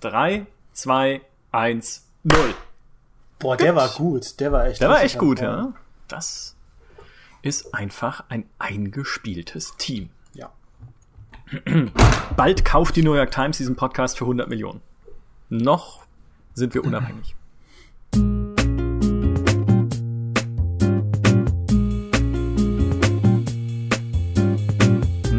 3, 2, 1, 0. Boah, der war gut. Der war echt Der war echt gut, ja. Das ist einfach ein eingespieltes Team. Ja. Bald kauft die New York Times diesen Podcast für 100 Millionen. Noch sind wir unabhängig.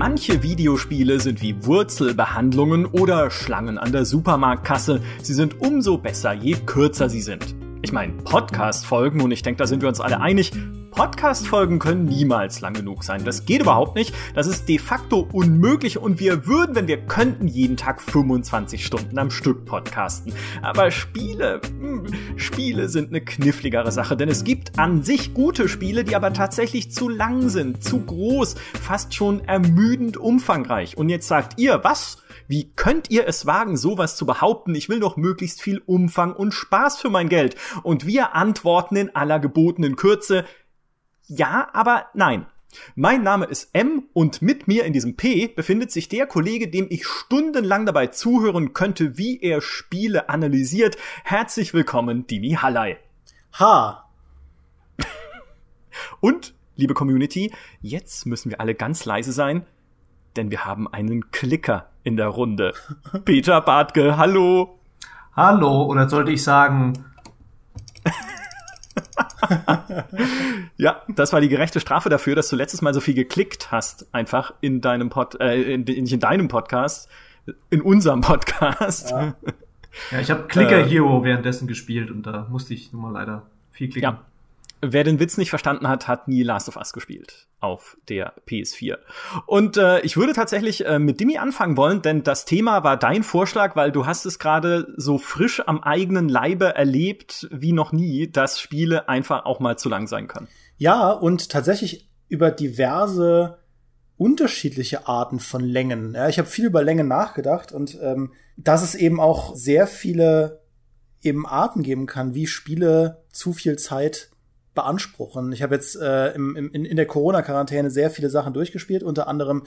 Manche Videospiele sind wie Wurzelbehandlungen oder Schlangen an der Supermarktkasse. Sie sind umso besser, je kürzer sie sind. Ich meine, Podcast-Folgen, und ich denke, da sind wir uns alle einig, Podcast-Folgen können niemals lang genug sein. Das geht überhaupt nicht. Das ist de facto unmöglich und wir würden, wenn wir könnten, jeden Tag 25 Stunden am Stück podcasten. Aber Spiele, mh, hm, Spiele sind eine kniffligere Sache, denn es gibt an sich gute Spiele, die aber tatsächlich zu lang sind, zu groß, fast schon ermüdend umfangreich. Und jetzt sagt ihr, was? Wie könnt ihr es wagen, sowas zu behaupten? Ich will doch möglichst viel Umfang und Spaß für mein Geld. Und wir antworten in aller gebotenen Kürze, ja, aber nein. Mein Name ist M und mit mir in diesem P befindet sich der Kollege, dem ich stundenlang dabei zuhören könnte, wie er Spiele analysiert. Herzlich willkommen, Dimi Hallei. Ha. und, liebe Community, jetzt müssen wir alle ganz leise sein, denn wir haben einen Klicker in der Runde. Peter Bartke, hallo. Hallo, oder sollte ich sagen, ja, das war die gerechte Strafe dafür, dass du letztes Mal so viel geklickt hast, einfach in deinem Pod, äh, in, nicht in deinem Podcast, in unserem Podcast. Ja, ja ich habe Clicker äh, Hero währenddessen gespielt und da musste ich nun mal leider viel klicken. Ja, Wer den Witz nicht verstanden hat, hat nie Last of Us gespielt auf der PS4. Und äh, ich würde tatsächlich äh, mit Dimi anfangen wollen, denn das Thema war dein Vorschlag, weil du hast es gerade so frisch am eigenen Leibe erlebt wie noch nie, dass Spiele einfach auch mal zu lang sein können. Ja, und tatsächlich über diverse unterschiedliche Arten von Längen. Ja, ich habe viel über Längen nachgedacht und ähm, dass es eben auch sehr viele eben Arten geben kann, wie Spiele zu viel Zeit beanspruchen. Ich habe jetzt äh, im, im, in der Corona-Quarantäne sehr viele Sachen durchgespielt, unter anderem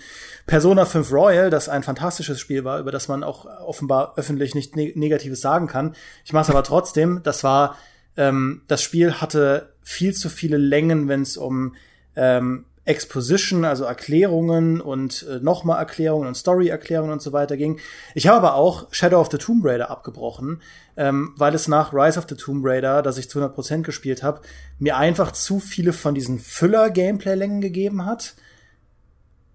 Persona 5 Royal, das ein fantastisches Spiel war, über das man auch offenbar öffentlich nicht ne Negatives sagen kann. Ich mache es aber trotzdem. Das war, ähm, das Spiel hatte viel zu viele Längen, wenn es um ähm, Exposition, also Erklärungen und äh, nochmal Erklärungen und Story-Erklärungen und so weiter ging. Ich habe aber auch Shadow of the Tomb Raider abgebrochen, ähm, weil es nach Rise of the Tomb Raider, das ich zu 100% gespielt habe, mir einfach zu viele von diesen Füller-Gameplay-Längen gegeben hat.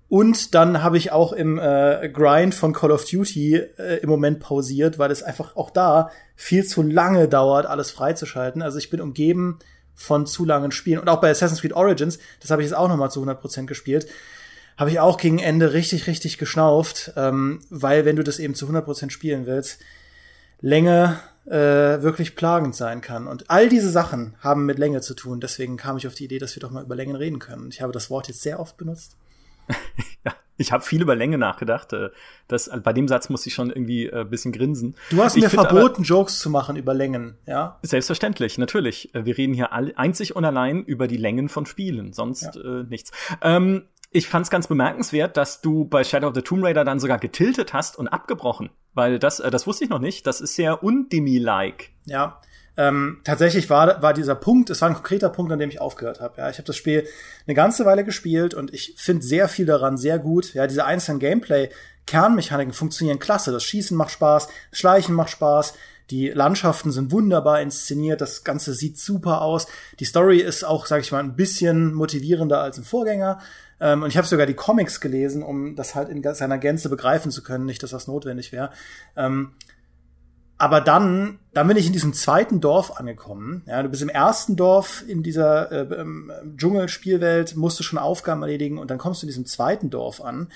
Und dann habe ich auch im äh, Grind von Call of Duty äh, im Moment pausiert, weil es einfach auch da viel zu lange dauert, alles freizuschalten. Also ich bin umgeben von zu langen Spielen. Und auch bei Assassin's Creed Origins, das habe ich jetzt auch noch mal zu 100% gespielt, habe ich auch gegen Ende richtig, richtig geschnauft, ähm, weil wenn du das eben zu 100% spielen willst, Länge äh, wirklich plagend sein kann. Und all diese Sachen haben mit Länge zu tun. Deswegen kam ich auf die Idee, dass wir doch mal über Längen reden können. Ich habe das Wort jetzt sehr oft benutzt. ja, ich habe viel über Länge nachgedacht. Äh, das, bei dem Satz muss ich schon irgendwie äh, bisschen grinsen. Du hast ich mir verboten, aber, Jokes zu machen über Längen, ja? Selbstverständlich, natürlich. Äh, wir reden hier einzig und allein über die Längen von Spielen, sonst ja. äh, nichts. Ähm, ich fand es ganz bemerkenswert, dass du bei Shadow of the Tomb Raider dann sogar getiltet hast und abgebrochen, weil das, äh, das wusste ich noch nicht. Das ist sehr undemi-like. Ja, ähm, tatsächlich war, war dieser Punkt, es war ein konkreter Punkt, an dem ich aufgehört habe. Ja, ich habe das Spiel eine ganze Weile gespielt und ich finde sehr viel daran sehr gut. Ja, diese einzelnen Gameplay-Kernmechaniken funktionieren klasse. Das Schießen macht Spaß, das Schleichen macht Spaß. Die Landschaften sind wunderbar inszeniert, das Ganze sieht super aus. Die Story ist auch, sag ich mal, ein bisschen motivierender als im Vorgänger. Ähm, und ich habe sogar die Comics gelesen, um das halt in seiner Gänze begreifen zu können, nicht, dass das notwendig wäre. Ähm, aber dann, dann bin ich in diesem zweiten Dorf angekommen. Ja, du bist im ersten Dorf in dieser äh, ähm, Dschungelspielwelt, musst du schon Aufgaben erledigen und dann kommst du in diesem zweiten Dorf an.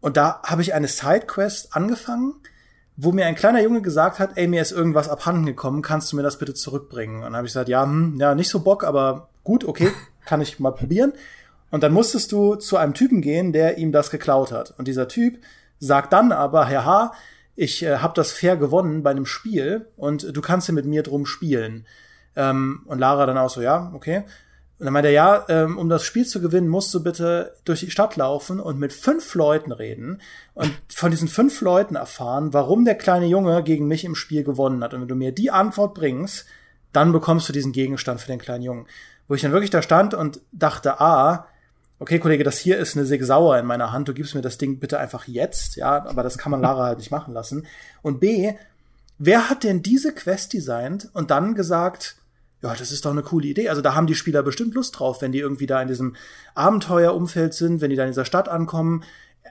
Und da habe ich eine Sidequest angefangen, wo mir ein kleiner Junge gesagt hat, ey, mir ist irgendwas abhanden gekommen, kannst du mir das bitte zurückbringen? Und dann habe ich gesagt, ja, hm, ja, nicht so Bock, aber gut, okay, kann ich mal probieren. Und dann musstest du zu einem Typen gehen, der ihm das geklaut hat. Und dieser Typ sagt dann aber, haha, ich äh, habe das fair gewonnen bei einem Spiel und du kannst ja mit mir drum spielen. Ähm, und Lara dann auch so, ja, okay. Und dann meinte er, ja, ähm, um das Spiel zu gewinnen, musst du bitte durch die Stadt laufen und mit fünf Leuten reden und von diesen fünf Leuten erfahren, warum der kleine Junge gegen mich im Spiel gewonnen hat. Und wenn du mir die Antwort bringst, dann bekommst du diesen Gegenstand für den kleinen Jungen. Wo ich dann wirklich da stand und dachte, ah, okay, Kollege, das hier ist eine Sig Sauer in meiner Hand, du gibst mir das Ding bitte einfach jetzt, ja, aber das kann man Lara halt nicht machen lassen. Und B, wer hat denn diese Quest designt und dann gesagt, ja, das ist doch eine coole Idee. Also da haben die Spieler bestimmt Lust drauf, wenn die irgendwie da in diesem Abenteuerumfeld sind, wenn die da in dieser Stadt ankommen,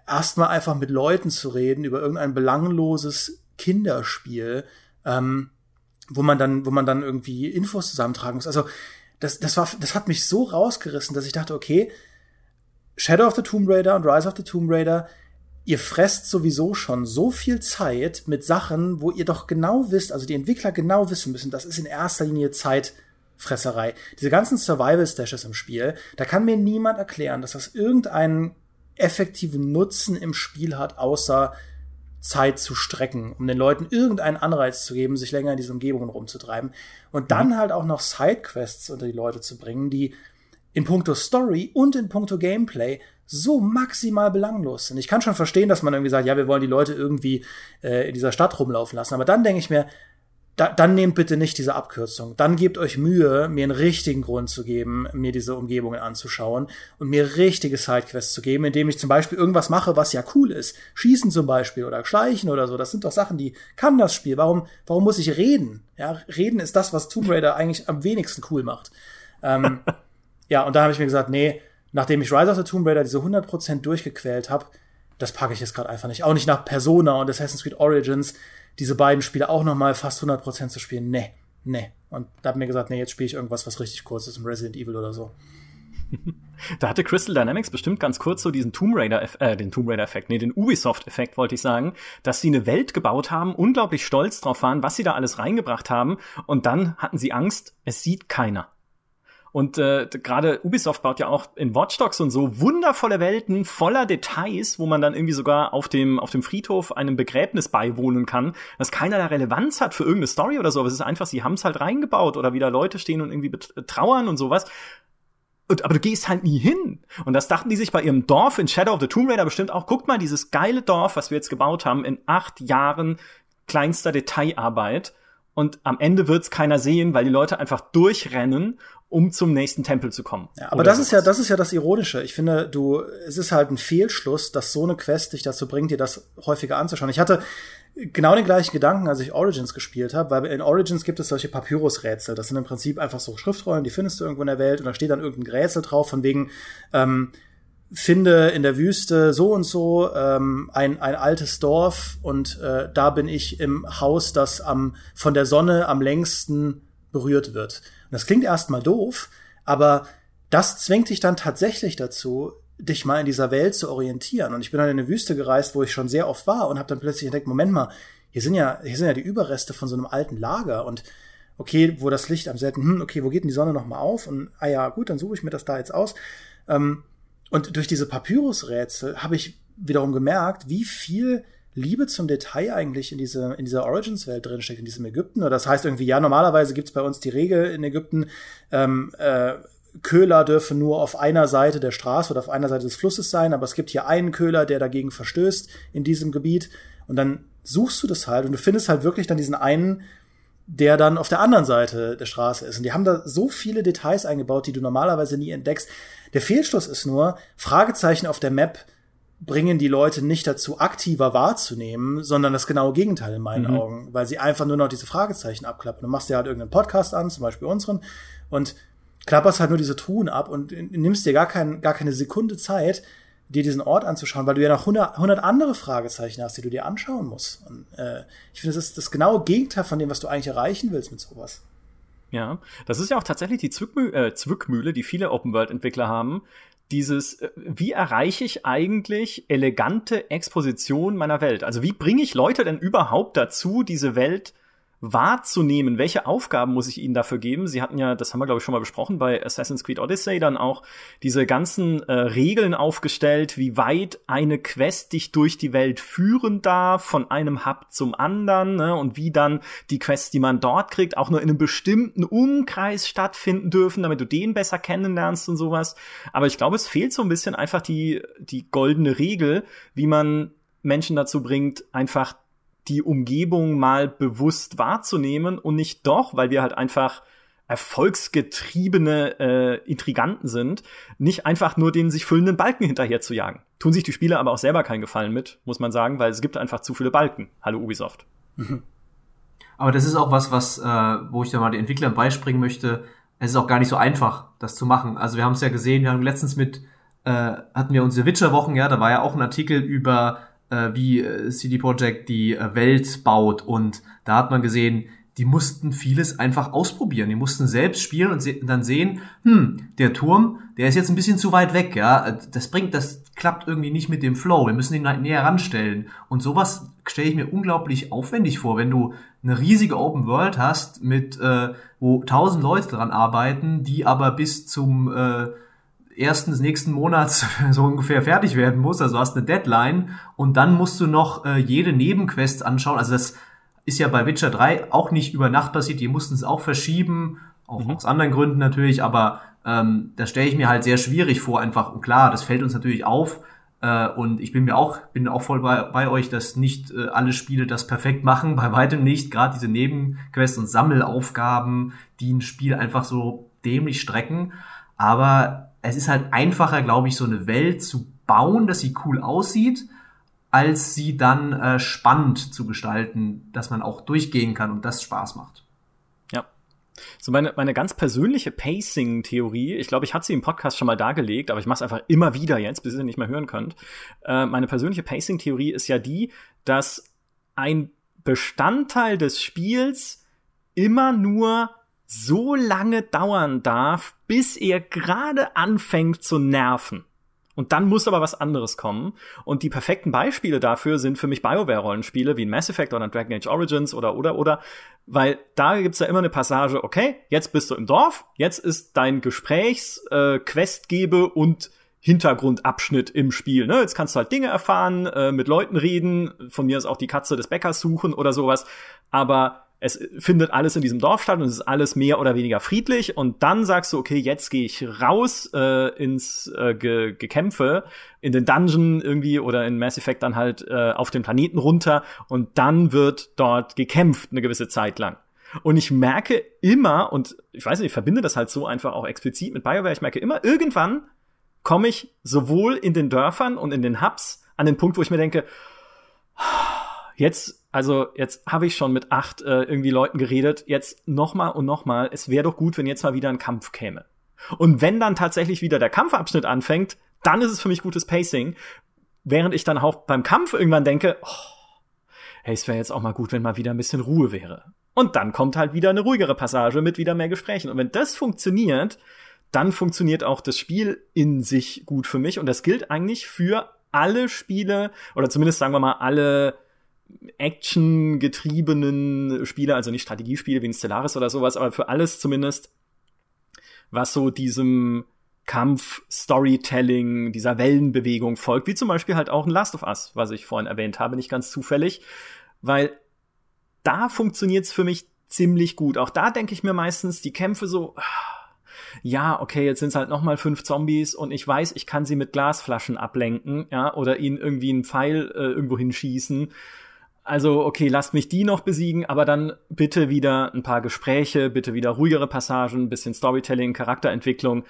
erstmal einfach mit Leuten zu reden über irgendein belangloses Kinderspiel, ähm, wo man dann, wo man dann irgendwie Infos zusammentragen muss. Also das, das war, das hat mich so rausgerissen, dass ich dachte, okay, Shadow of the Tomb Raider und Rise of the Tomb Raider, ihr fresst sowieso schon so viel Zeit mit Sachen, wo ihr doch genau wisst, also die Entwickler genau wissen müssen, das ist in erster Linie Zeitfresserei. Diese ganzen Survival-Stashes im Spiel, da kann mir niemand erklären, dass das irgendeinen effektiven Nutzen im Spiel hat, außer Zeit zu strecken, um den Leuten irgendeinen Anreiz zu geben, sich länger in diesen Umgebungen rumzutreiben. Und dann mhm. halt auch noch Sidequests unter die Leute zu bringen, die in puncto Story und in puncto Gameplay so maximal belanglos sind. Ich kann schon verstehen, dass man irgendwie sagt, ja, wir wollen die Leute irgendwie äh, in dieser Stadt rumlaufen lassen. Aber dann denke ich mir, da, dann nehmt bitte nicht diese Abkürzung. Dann gebt euch Mühe, mir einen richtigen Grund zu geben, mir diese Umgebungen anzuschauen und mir richtige Sidequests zu geben, indem ich zum Beispiel irgendwas mache, was ja cool ist. Schießen zum Beispiel oder Schleichen oder so. Das sind doch Sachen, die kann das Spiel. Warum, warum muss ich reden? Ja, reden ist das, was Tomb Raider eigentlich am wenigsten cool macht. Ähm, ja, und da habe ich mir gesagt, nee, nachdem ich Rise of the Tomb Raider diese 100% durchgequält habe, das packe ich jetzt gerade einfach nicht. Auch nicht nach Persona und Assassin's Creed Origins, diese beiden Spiele auch noch mal fast 100% zu spielen. Nee, nee. Und da hat mir gesagt, nee, jetzt spiele ich irgendwas, was richtig kurz ist, im Resident Evil oder so. Da hatte Crystal Dynamics bestimmt ganz kurz so diesen Tomb Raider, äh, den Tomb Raider Effekt, nee, den Ubisoft Effekt wollte ich sagen, dass sie eine Welt gebaut haben, unglaublich stolz drauf waren, was sie da alles reingebracht haben und dann hatten sie Angst, es sieht keiner. Und äh, gerade Ubisoft baut ja auch in Watch Dogs und so wundervolle Welten voller Details, wo man dann irgendwie sogar auf dem, auf dem Friedhof einem Begräbnis beiwohnen kann, das keinerlei Relevanz hat für irgendeine Story oder so. Aber es ist einfach, sie haben es halt reingebaut oder wieder Leute stehen und irgendwie trauern und sowas. Und, aber du gehst halt nie hin. Und das dachten die sich bei ihrem Dorf in Shadow of the Tomb Raider bestimmt auch. Guckt mal, dieses geile Dorf, was wir jetzt gebaut haben, in acht Jahren kleinster Detailarbeit. Und am Ende wird's keiner sehen, weil die Leute einfach durchrennen um zum nächsten Tempel zu kommen. Ja, aber das ist ja, das ist ja das Ironische. Ich finde, du, es ist halt ein Fehlschluss, dass so eine Quest dich dazu bringt, dir das häufiger anzuschauen. Ich hatte genau den gleichen Gedanken, als ich Origins gespielt habe, weil in Origins gibt es solche Papyrus-Rätsel. Das sind im Prinzip einfach so Schriftrollen, die findest du irgendwo in der Welt und da steht dann irgendein Rätsel drauf, von wegen, ähm, finde in der Wüste so und so ähm, ein, ein altes Dorf und äh, da bin ich im Haus, das am, von der Sonne am längsten berührt wird das klingt erstmal doof, aber das zwingt dich dann tatsächlich dazu, dich mal in dieser Welt zu orientieren. Und ich bin dann in eine Wüste gereist, wo ich schon sehr oft war und habe dann plötzlich entdeckt, Moment mal, hier sind ja, hier sind ja die Überreste von so einem alten Lager und okay, wo das Licht am selten, hm, okay, wo geht denn die Sonne noch mal auf? Und ah ja, gut, dann suche ich mir das da jetzt aus. Ähm, und durch diese Papyrus-Rätsel habe ich wiederum gemerkt, wie viel Liebe zum Detail eigentlich in, diese, in dieser Origins-Welt drinsteckt, in diesem Ägypten. Oder das heißt irgendwie, ja, normalerweise gibt's bei uns die Regel in Ägypten, ähm, äh, Köhler dürfen nur auf einer Seite der Straße oder auf einer Seite des Flusses sein, aber es gibt hier einen Köhler, der dagegen verstößt in diesem Gebiet. Und dann suchst du das halt und du findest halt wirklich dann diesen einen, der dann auf der anderen Seite der Straße ist. Und die haben da so viele Details eingebaut, die du normalerweise nie entdeckst. Der Fehlschluss ist nur, Fragezeichen auf der Map bringen die Leute nicht dazu, aktiver wahrzunehmen, sondern das genaue Gegenteil in meinen mhm. Augen, weil sie einfach nur noch diese Fragezeichen abklappen. Du machst dir halt irgendeinen Podcast an, zum Beispiel unseren, und klapperst halt nur diese Truhen ab und nimmst dir gar, kein, gar keine Sekunde Zeit, dir diesen Ort anzuschauen, weil du ja noch 100, 100 andere Fragezeichen hast, die du dir anschauen musst. Und, äh, ich finde, das ist das genaue Gegenteil von dem, was du eigentlich erreichen willst mit sowas. Ja, das ist ja auch tatsächlich die Zwickmühle, äh, Zwickmühle die viele Open-World-Entwickler haben, dieses, äh, wie erreiche ich eigentlich elegante Exposition meiner Welt? Also wie bringe ich Leute denn überhaupt dazu, diese Welt wahrzunehmen, welche Aufgaben muss ich ihnen dafür geben. Sie hatten ja, das haben wir glaube ich schon mal besprochen, bei Assassin's Creed Odyssey dann auch diese ganzen äh, Regeln aufgestellt, wie weit eine Quest dich durch die Welt führen darf, von einem Hub zum anderen, ne, und wie dann die Quests, die man dort kriegt, auch nur in einem bestimmten Umkreis stattfinden dürfen, damit du den besser kennenlernst und sowas. Aber ich glaube, es fehlt so ein bisschen einfach die, die goldene Regel, wie man Menschen dazu bringt, einfach die Umgebung mal bewusst wahrzunehmen und nicht doch, weil wir halt einfach erfolgsgetriebene äh, Intriganten sind, nicht einfach nur den sich füllenden Balken hinterher zu jagen. Tun sich die Spieler aber auch selber keinen Gefallen mit, muss man sagen, weil es gibt einfach zu viele Balken. Hallo Ubisoft. Mhm. Aber das ist auch was, was, äh, wo ich da mal den Entwicklern beispringen möchte. Es ist auch gar nicht so einfach, das zu machen. Also wir haben es ja gesehen, wir haben letztens mit, äh, hatten wir unsere Witcher-Wochen, ja, da war ja auch ein Artikel über wie äh, CD Projekt die äh, Welt baut und da hat man gesehen, die mussten vieles einfach ausprobieren. Die mussten selbst spielen und se dann sehen, hm, der Turm, der ist jetzt ein bisschen zu weit weg, ja. Das bringt, das klappt irgendwie nicht mit dem Flow. Wir müssen ihn halt näher ranstellen. Und sowas stelle ich mir unglaublich aufwendig vor, wenn du eine riesige Open World hast, mit äh, wo tausend Leute dran arbeiten, die aber bis zum äh, ersten des nächsten Monats so ungefähr fertig werden muss. Also hast eine Deadline und dann musst du noch äh, jede Nebenquest anschauen. Also das ist ja bei Witcher 3 auch nicht über Nacht passiert. Die mussten es auch verschieben, auch mhm. aus anderen Gründen natürlich, aber ähm, das stelle ich mir halt sehr schwierig vor einfach. Und klar, das fällt uns natürlich auf. Äh, und ich bin mir auch, bin auch voll bei, bei euch, dass nicht äh, alle Spiele das perfekt machen, bei weitem nicht. Gerade diese Nebenquests und Sammelaufgaben, die ein Spiel einfach so dämlich strecken. Aber es ist halt einfacher, glaube ich, so eine Welt zu bauen, dass sie cool aussieht, als sie dann äh, spannend zu gestalten, dass man auch durchgehen kann und das Spaß macht. Ja. So meine, meine ganz persönliche Pacing-Theorie, ich glaube, ich hatte sie im Podcast schon mal dargelegt, aber ich mache es einfach immer wieder jetzt, bis ihr nicht mehr hören könnt. Äh, meine persönliche Pacing-Theorie ist ja die, dass ein Bestandteil des Spiels immer nur so lange dauern darf, bis er gerade anfängt zu nerven. Und dann muss aber was anderes kommen. Und die perfekten Beispiele dafür sind für mich BioWare-Rollenspiele wie Mass Effect oder Dragon Age Origins oder oder oder. Weil da gibt's ja immer eine Passage, okay, jetzt bist du im Dorf, jetzt ist dein Gesprächs-, äh, Questgebe und Hintergrundabschnitt im Spiel. Ne? Jetzt kannst du halt Dinge erfahren, äh, mit Leuten reden, von mir ist auch die Katze des Bäckers suchen oder sowas. Aber es findet alles in diesem Dorf statt und es ist alles mehr oder weniger friedlich und dann sagst du, okay, jetzt gehe ich raus äh, ins äh, Ge Gekämpfe, in den Dungeon irgendwie oder in Mass Effect dann halt äh, auf den Planeten runter und dann wird dort gekämpft eine gewisse Zeit lang. Und ich merke immer, und ich weiß nicht, ich verbinde das halt so einfach auch explizit mit BioWare, ich merke immer, irgendwann komme ich sowohl in den Dörfern und in den Hubs an den Punkt, wo ich mir denke, jetzt also jetzt habe ich schon mit acht äh, irgendwie Leuten geredet, jetzt nochmal und nochmal, es wäre doch gut, wenn jetzt mal wieder ein Kampf käme. Und wenn dann tatsächlich wieder der Kampfabschnitt anfängt, dann ist es für mich gutes Pacing, während ich dann auch beim Kampf irgendwann denke, oh, hey, es wäre jetzt auch mal gut, wenn mal wieder ein bisschen Ruhe wäre. Und dann kommt halt wieder eine ruhigere Passage mit wieder mehr Gesprächen. Und wenn das funktioniert, dann funktioniert auch das Spiel in sich gut für mich. Und das gilt eigentlich für alle Spiele, oder zumindest sagen wir mal alle Action-getriebenen Spiele, also nicht Strategiespiele wie ein Stellaris oder sowas, aber für alles zumindest, was so diesem Kampf, Storytelling, dieser Wellenbewegung folgt, wie zum Beispiel halt auch ein Last of Us, was ich vorhin erwähnt habe, nicht ganz zufällig, weil da funktioniert's für mich ziemlich gut. Auch da denke ich mir meistens, die Kämpfe so, ja, okay, jetzt sind's halt noch mal fünf Zombies und ich weiß, ich kann sie mit Glasflaschen ablenken, ja, oder ihnen irgendwie einen Pfeil äh, irgendwo hinschießen also, okay, lasst mich die noch besiegen, aber dann bitte wieder ein paar Gespräche, bitte wieder ruhigere Passagen, bisschen Storytelling, Charakterentwicklung.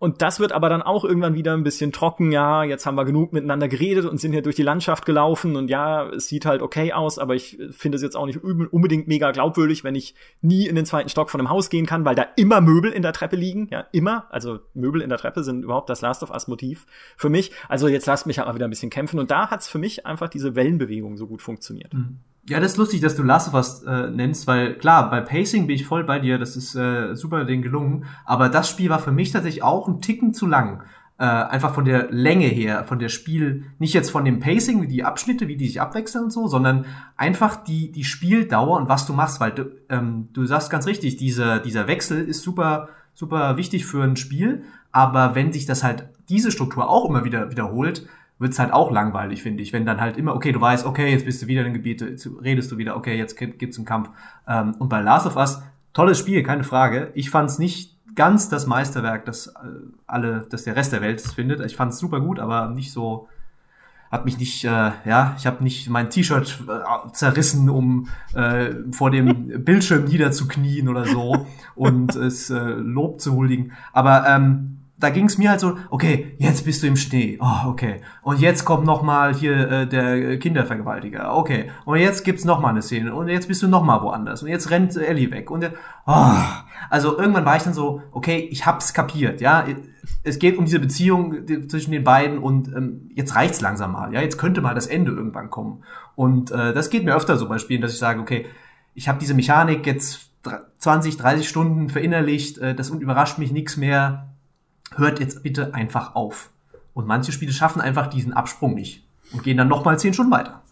Und das wird aber dann auch irgendwann wieder ein bisschen trocken. Ja, jetzt haben wir genug miteinander geredet und sind hier durch die Landschaft gelaufen und ja, es sieht halt okay aus, aber ich finde es jetzt auch nicht unbedingt mega glaubwürdig, wenn ich nie in den zweiten Stock von einem Haus gehen kann, weil da immer Möbel in der Treppe liegen. Ja, immer. Also Möbel in der Treppe sind überhaupt das Last of Us Motiv für mich. Also jetzt lasst mich halt mal wieder ein bisschen kämpfen und da hat's für mich einfach diese Wellenbewegung so gut funktioniert. Mhm. Ja, das ist lustig, dass du Last of Us äh, nennst, weil klar, bei Pacing bin ich voll bei dir, das ist äh, super denen gelungen, aber das Spiel war für mich tatsächlich auch ein Ticken zu lang. äh, einfach von der Länge her, von der Spiel, nicht jetzt von dem Pacing, wie die Abschnitte, wie die sich abwechseln und so, sondern einfach die, die Spieldauer und was du machst, weil du, ähm, du sagst ganz richtig, dieser, dieser Wechsel ist super, super wichtig für ein Spiel, aber wenn sich das halt, diese Struktur auch immer wieder wiederholt, wird's halt auch langweilig, finde ich. Wenn dann halt immer, okay, du weißt, okay, jetzt bist du wieder in den Gebiet, redest du wieder, okay, jetzt gibt's einen Kampf. Ähm, und bei Last of Us, tolles Spiel, keine Frage. Ich fand's nicht ganz das Meisterwerk, das äh, alle, das der Rest der Welt findet. Ich fand es super gut, aber nicht so, hat mich nicht, äh, ja, ich habe nicht mein T-Shirt äh, zerrissen, um äh, vor dem Bildschirm niederzuknien oder so und es äh, Lob zu huldigen. Aber ähm, da ging es mir halt so, okay, jetzt bist du im Schnee, oh, okay, und jetzt kommt noch mal hier äh, der Kindervergewaltiger, okay, und jetzt gibt's noch mal eine Szene. Und jetzt bist du noch mal woanders. Und jetzt rennt Ellie weg. Und oh. also irgendwann war ich dann so, okay, ich hab's kapiert, ja, es geht um diese Beziehung zwischen den beiden. Und ähm, jetzt reicht's langsam mal, ja, jetzt könnte mal das Ende irgendwann kommen. Und äh, das geht mir öfter so bei Spielen, dass ich sage, okay, ich habe diese Mechanik jetzt 20, 30 Stunden verinnerlicht, äh, das überrascht mich nichts mehr hört jetzt bitte einfach auf. Und manche Spiele schaffen einfach diesen Absprung nicht und gehen dann nochmal zehn Stunden weiter.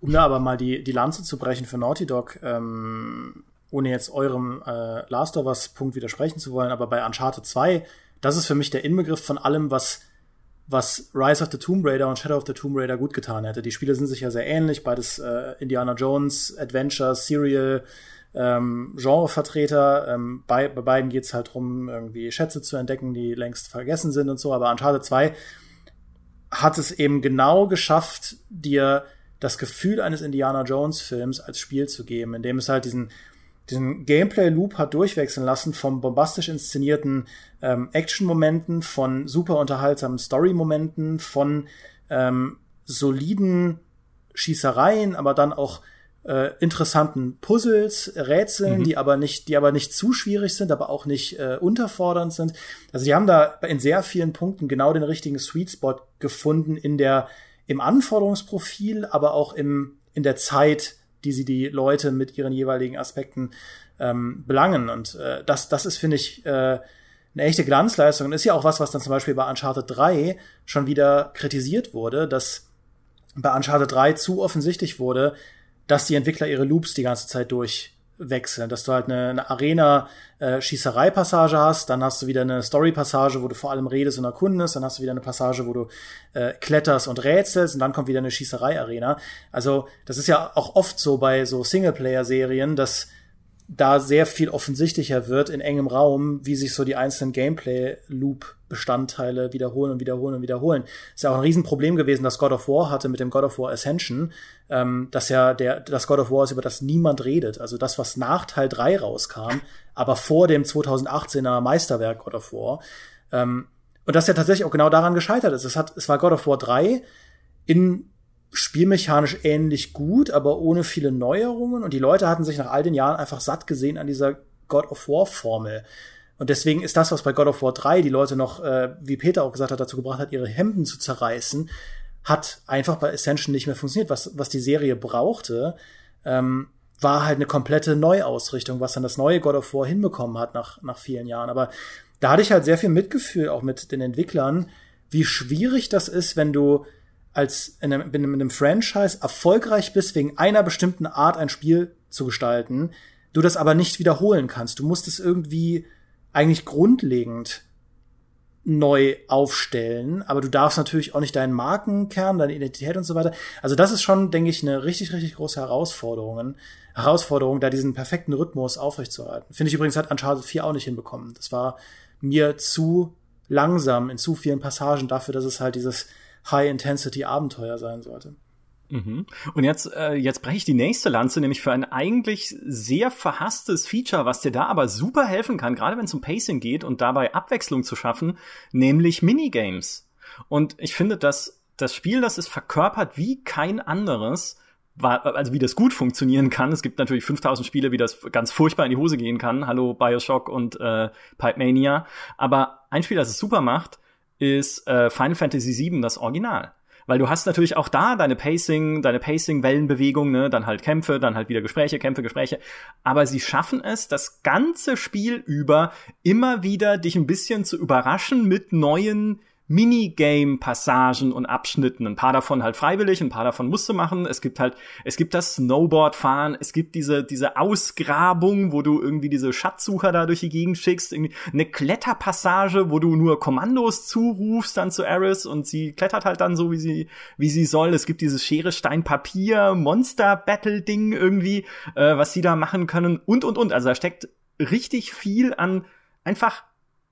Um da aber mal die, die Lanze zu brechen für Naughty Dog, ähm, ohne jetzt eurem äh, Last of Us Punkt widersprechen zu wollen, aber bei Uncharted 2, das ist für mich der Inbegriff von allem, was, was Rise of the Tomb Raider und Shadow of the Tomb Raider gut getan hätte. Die Spiele sind sich ja sehr ähnlich, beides äh, Indiana Jones, Adventure, Serial, ähm, Genrevertreter. Ähm, bei, bei beiden geht's halt drum, irgendwie Schätze zu entdecken, die längst vergessen sind und so. Aber Uncharted 2 hat es eben genau geschafft, dir das Gefühl eines Indiana Jones Films als Spiel zu geben, indem es halt diesen diesen Gameplay-Loop hat durchwechseln lassen vom bombastisch inszenierten ähm, Action-Momenten, von super unterhaltsamen Story-Momenten, von ähm, soliden Schießereien, aber dann auch äh, interessanten Puzzles, Rätseln, mhm. die aber nicht, die aber nicht zu schwierig sind, aber auch nicht äh, unterfordernd sind. Also die haben da in sehr vielen Punkten genau den richtigen Sweet Spot gefunden in der im Anforderungsprofil, aber auch im in der Zeit, die sie die Leute mit ihren jeweiligen Aspekten ähm, belangen. Und äh, das, das ist, finde ich, äh, eine echte Glanzleistung und ist ja auch was, was dann zum Beispiel bei Uncharted 3 schon wieder kritisiert wurde, dass bei Uncharted 3 zu offensichtlich wurde, dass die Entwickler ihre Loops die ganze Zeit durchwechseln, dass du halt eine, eine Arena-Schießerei-Passage hast, dann hast du wieder eine Story-Passage, wo du vor allem redest und erkundest, dann hast du wieder eine Passage, wo du äh, kletterst und rätselst und dann kommt wieder eine Schießerei-Arena. Also das ist ja auch oft so bei so Singleplayer-Serien, dass da sehr viel offensichtlicher wird in engem Raum, wie sich so die einzelnen Gameplay-Loop-Bestandteile wiederholen und wiederholen und wiederholen. Ist ja auch ein Riesenproblem gewesen, das God of War hatte mit dem God of War Ascension, ähm, dass ja der, das God of War ist, über das niemand redet. Also das, was nach Teil 3 rauskam, aber vor dem 2018er Meisterwerk God of War. Ähm, und das ja tatsächlich auch genau daran gescheitert ist. Es hat, es war God of War 3 in spielmechanisch ähnlich gut, aber ohne viele Neuerungen. Und die Leute hatten sich nach all den Jahren einfach satt gesehen an dieser God of War Formel. Und deswegen ist das, was bei God of War 3 die Leute noch, äh, wie Peter auch gesagt hat, dazu gebracht hat, ihre Hemden zu zerreißen, hat einfach bei Ascension nicht mehr funktioniert. Was, was die Serie brauchte, ähm, war halt eine komplette Neuausrichtung, was dann das neue God of War hinbekommen hat nach, nach vielen Jahren. Aber da hatte ich halt sehr viel Mitgefühl auch mit den Entwicklern, wie schwierig das ist, wenn du als in einem, in einem Franchise erfolgreich bist, wegen einer bestimmten Art ein Spiel zu gestalten, du das aber nicht wiederholen kannst. Du musst es irgendwie eigentlich grundlegend neu aufstellen, aber du darfst natürlich auch nicht deinen Markenkern, deine Identität und so weiter. Also das ist schon, denke ich, eine richtig, richtig große Herausforderung, Herausforderung, da diesen perfekten Rhythmus aufrechtzuerhalten. Finde ich übrigens hat Uncharted 4 auch nicht hinbekommen. Das war mir zu langsam in zu vielen Passagen dafür, dass es halt dieses High-Intensity-Abenteuer sein sollte. Mhm. Und jetzt, äh, jetzt breche ich die nächste Lanze, nämlich für ein eigentlich sehr verhasstes Feature, was dir da aber super helfen kann, gerade wenn es um Pacing geht und dabei Abwechslung zu schaffen, nämlich Minigames. Und ich finde, dass das Spiel, das ist verkörpert wie kein anderes, also wie das gut funktionieren kann. Es gibt natürlich 5000 Spiele, wie das ganz furchtbar in die Hose gehen kann. Hallo Bioshock und äh, Pipe Mania. Aber ein Spiel, das es super macht, ist äh, Final Fantasy VII das Original. Weil du hast natürlich auch da deine Pacing, deine Pacing-Wellenbewegung, ne, dann halt Kämpfe, dann halt wieder Gespräche, Kämpfe, Gespräche. Aber sie schaffen es, das ganze Spiel über immer wieder dich ein bisschen zu überraschen mit neuen Minigame-Passagen und Abschnitten. Ein paar davon halt freiwillig, ein paar davon musst du machen. Es gibt halt, es gibt das Snowboardfahren, es gibt diese, diese Ausgrabung, wo du irgendwie diese Schatzsucher da durch die Gegend schickst, irgendwie eine Kletterpassage, wo du nur Kommandos zurufst dann zu Eris und sie klettert halt dann so, wie sie, wie sie soll. Es gibt dieses Schere, Stein, Papier, Monster-Battle-Ding irgendwie, äh, was sie da machen können und, und, und. Also da steckt richtig viel an einfach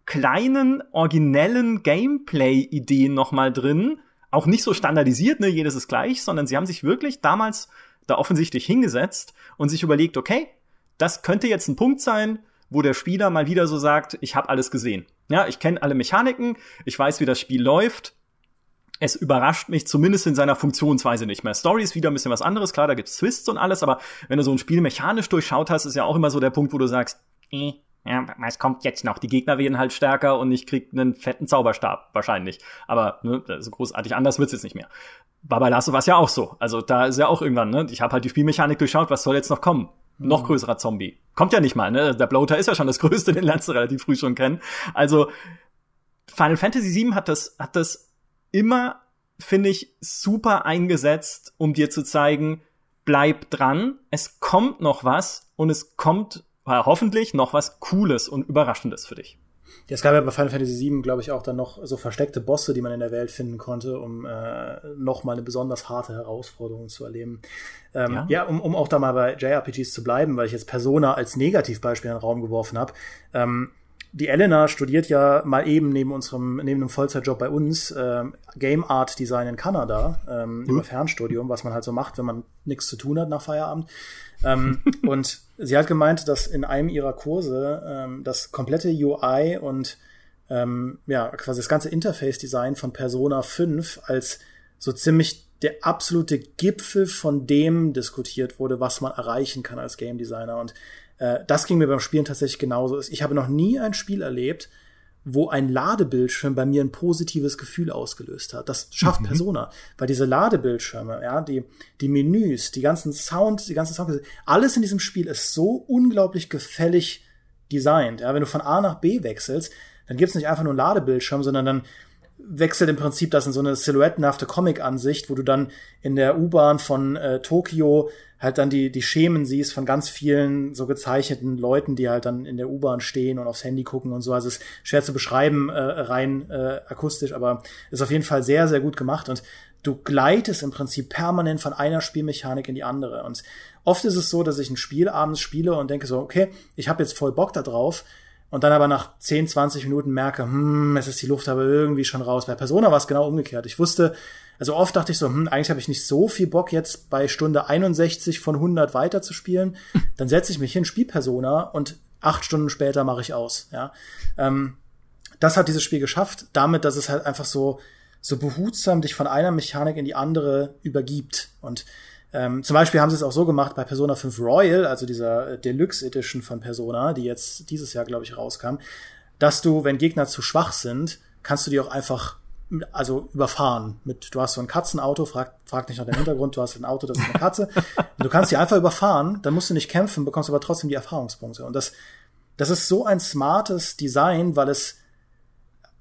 kleinen, originellen Gameplay-Ideen noch mal drin. Auch nicht so standardisiert, ne, jedes ist gleich, sondern sie haben sich wirklich damals da offensichtlich hingesetzt und sich überlegt, okay, das könnte jetzt ein Punkt sein, wo der Spieler mal wieder so sagt, ich habe alles gesehen. Ja, ich kenne alle Mechaniken, ich weiß, wie das Spiel läuft. Es überrascht mich zumindest in seiner Funktionsweise nicht mehr. Story ist wieder ein bisschen was anderes, klar, da gibt's Twists und alles, aber wenn du so ein Spiel mechanisch durchschaut hast, ist ja auch immer so der Punkt, wo du sagst, eh, ja, was kommt jetzt noch? Die Gegner werden halt stärker und ich krieg einen fetten Zauberstab, wahrscheinlich. Aber ne, so großartig anders wird's jetzt nicht mehr. War bei Last of Us ja auch so. Also da ist ja auch irgendwann, ne? Ich habe halt die Spielmechanik durchschaut, was soll jetzt noch kommen? Mhm. Noch größerer Zombie. Kommt ja nicht mal, ne? Der Bloater ist ja schon das Größte, den lernst du relativ früh schon kennen. Also Final Fantasy VII hat das, hat das immer, finde ich, super eingesetzt, um dir zu zeigen, bleib dran, es kommt noch was und es kommt hoffentlich noch was Cooles und Überraschendes für dich. Ja, es gab ja bei Final Fantasy VII, glaube ich, auch dann noch so versteckte Bosse, die man in der Welt finden konnte, um äh, noch mal eine besonders harte Herausforderung zu erleben. Ähm, ja, ja um, um auch da mal bei JRPGs zu bleiben, weil ich jetzt Persona als Negativbeispiel in den Raum geworfen habe. Ähm, die Elena studiert ja mal eben neben unserem, neben einem Vollzeitjob bei uns ähm, Game Art Design in Kanada ähm, mhm. über Fernstudium, was man halt so macht, wenn man nichts zu tun hat nach Feierabend. ähm, und sie hat gemeint, dass in einem ihrer Kurse ähm, das komplette UI und ähm, ja, quasi das ganze Interface-Design von Persona 5 als so ziemlich der absolute Gipfel von dem diskutiert wurde, was man erreichen kann als Game Designer. Und äh, das ging mir beim Spielen tatsächlich genauso. Ich habe noch nie ein Spiel erlebt, wo ein Ladebildschirm bei mir ein positives Gefühl ausgelöst hat. Das schafft mhm. Persona, weil diese Ladebildschirme, ja, die die Menüs, die ganzen Sound, die ganzen Sound, alles in diesem Spiel ist so unglaublich gefällig designt. Ja, wenn du von A nach B wechselst, dann gibt's nicht einfach nur einen Ladebildschirm, sondern dann wechselt im Prinzip das in so eine silhouettenhafte Comic-Ansicht, wo du dann in der U-Bahn von äh, Tokio halt dann die, die Schemen siehst von ganz vielen so gezeichneten Leuten, die halt dann in der U-Bahn stehen und aufs Handy gucken und so. Also es ist schwer zu beschreiben, äh, rein äh, akustisch, aber ist auf jeden Fall sehr, sehr gut gemacht und du gleitest im Prinzip permanent von einer Spielmechanik in die andere. Und oft ist es so, dass ich ein Spiel abends spiele und denke so, okay, ich habe jetzt voll Bock da drauf und dann aber nach 10, 20 Minuten merke, hm, es ist die Luft aber irgendwie schon raus. Bei Persona war es genau umgekehrt. Ich wusste, also oft dachte ich so, hm, eigentlich habe ich nicht so viel Bock jetzt bei Stunde 61 von 100 weiterzuspielen. Dann setze ich mich hin, spiel Persona und acht Stunden später mache ich aus. Ja, ähm, das hat dieses Spiel geschafft, damit, dass es halt einfach so so behutsam dich von einer Mechanik in die andere übergibt und ähm, zum Beispiel haben sie es auch so gemacht bei Persona 5 Royal, also dieser äh, Deluxe Edition von Persona, die jetzt dieses Jahr, glaube ich, rauskam, dass du, wenn Gegner zu schwach sind, kannst du die auch einfach also überfahren. Mit, du hast so ein Katzenauto, frag, frag nicht nach dem Hintergrund, du hast ein Auto, das ist eine Katze. du kannst die einfach überfahren, dann musst du nicht kämpfen, bekommst aber trotzdem die Erfahrungspunkte. Und das, das ist so ein smartes Design, weil es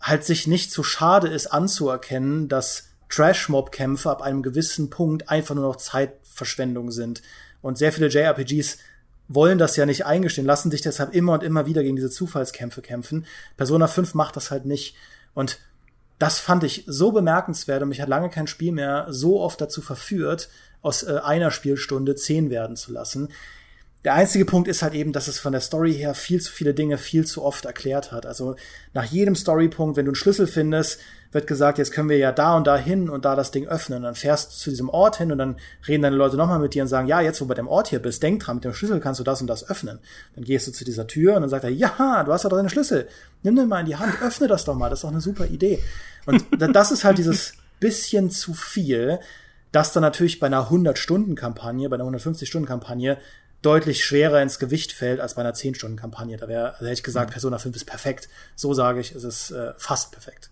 halt sich nicht zu schade ist anzuerkennen, dass Trash-Mob-Kämpfe ab einem gewissen Punkt einfach nur noch Zeitverschwendung sind. Und sehr viele JRPGs wollen das ja nicht eingestehen, lassen sich deshalb immer und immer wieder gegen diese Zufallskämpfe kämpfen. Persona 5 macht das halt nicht. Und das fand ich so bemerkenswert und mich hat lange kein Spiel mehr so oft dazu verführt, aus äh, einer Spielstunde zehn werden zu lassen. Der einzige Punkt ist halt eben, dass es von der Story her viel zu viele Dinge viel zu oft erklärt hat. Also nach jedem Storypunkt, wenn du einen Schlüssel findest, wird gesagt, jetzt können wir ja da und da hin und da das Ding öffnen. Und dann fährst du zu diesem Ort hin und dann reden deine Leute nochmal mit dir und sagen, ja, jetzt wo du bei dem Ort hier bist, denk dran, mit dem Schlüssel kannst du das und das öffnen. Dann gehst du zu dieser Tür und dann sagt er, ja, du hast ja doch deinen Schlüssel. Nimm den mal in die Hand, öffne das doch mal, das ist doch eine super Idee. Und das ist halt dieses bisschen zu viel, das dann natürlich bei einer 100-Stunden-Kampagne, bei einer 150-Stunden-Kampagne deutlich schwerer ins Gewicht fällt als bei einer 10-Stunden-Kampagne. Da wäre, also hätte ich gesagt, mhm. Persona 5 ist perfekt. So sage ich, es ist äh, fast perfekt.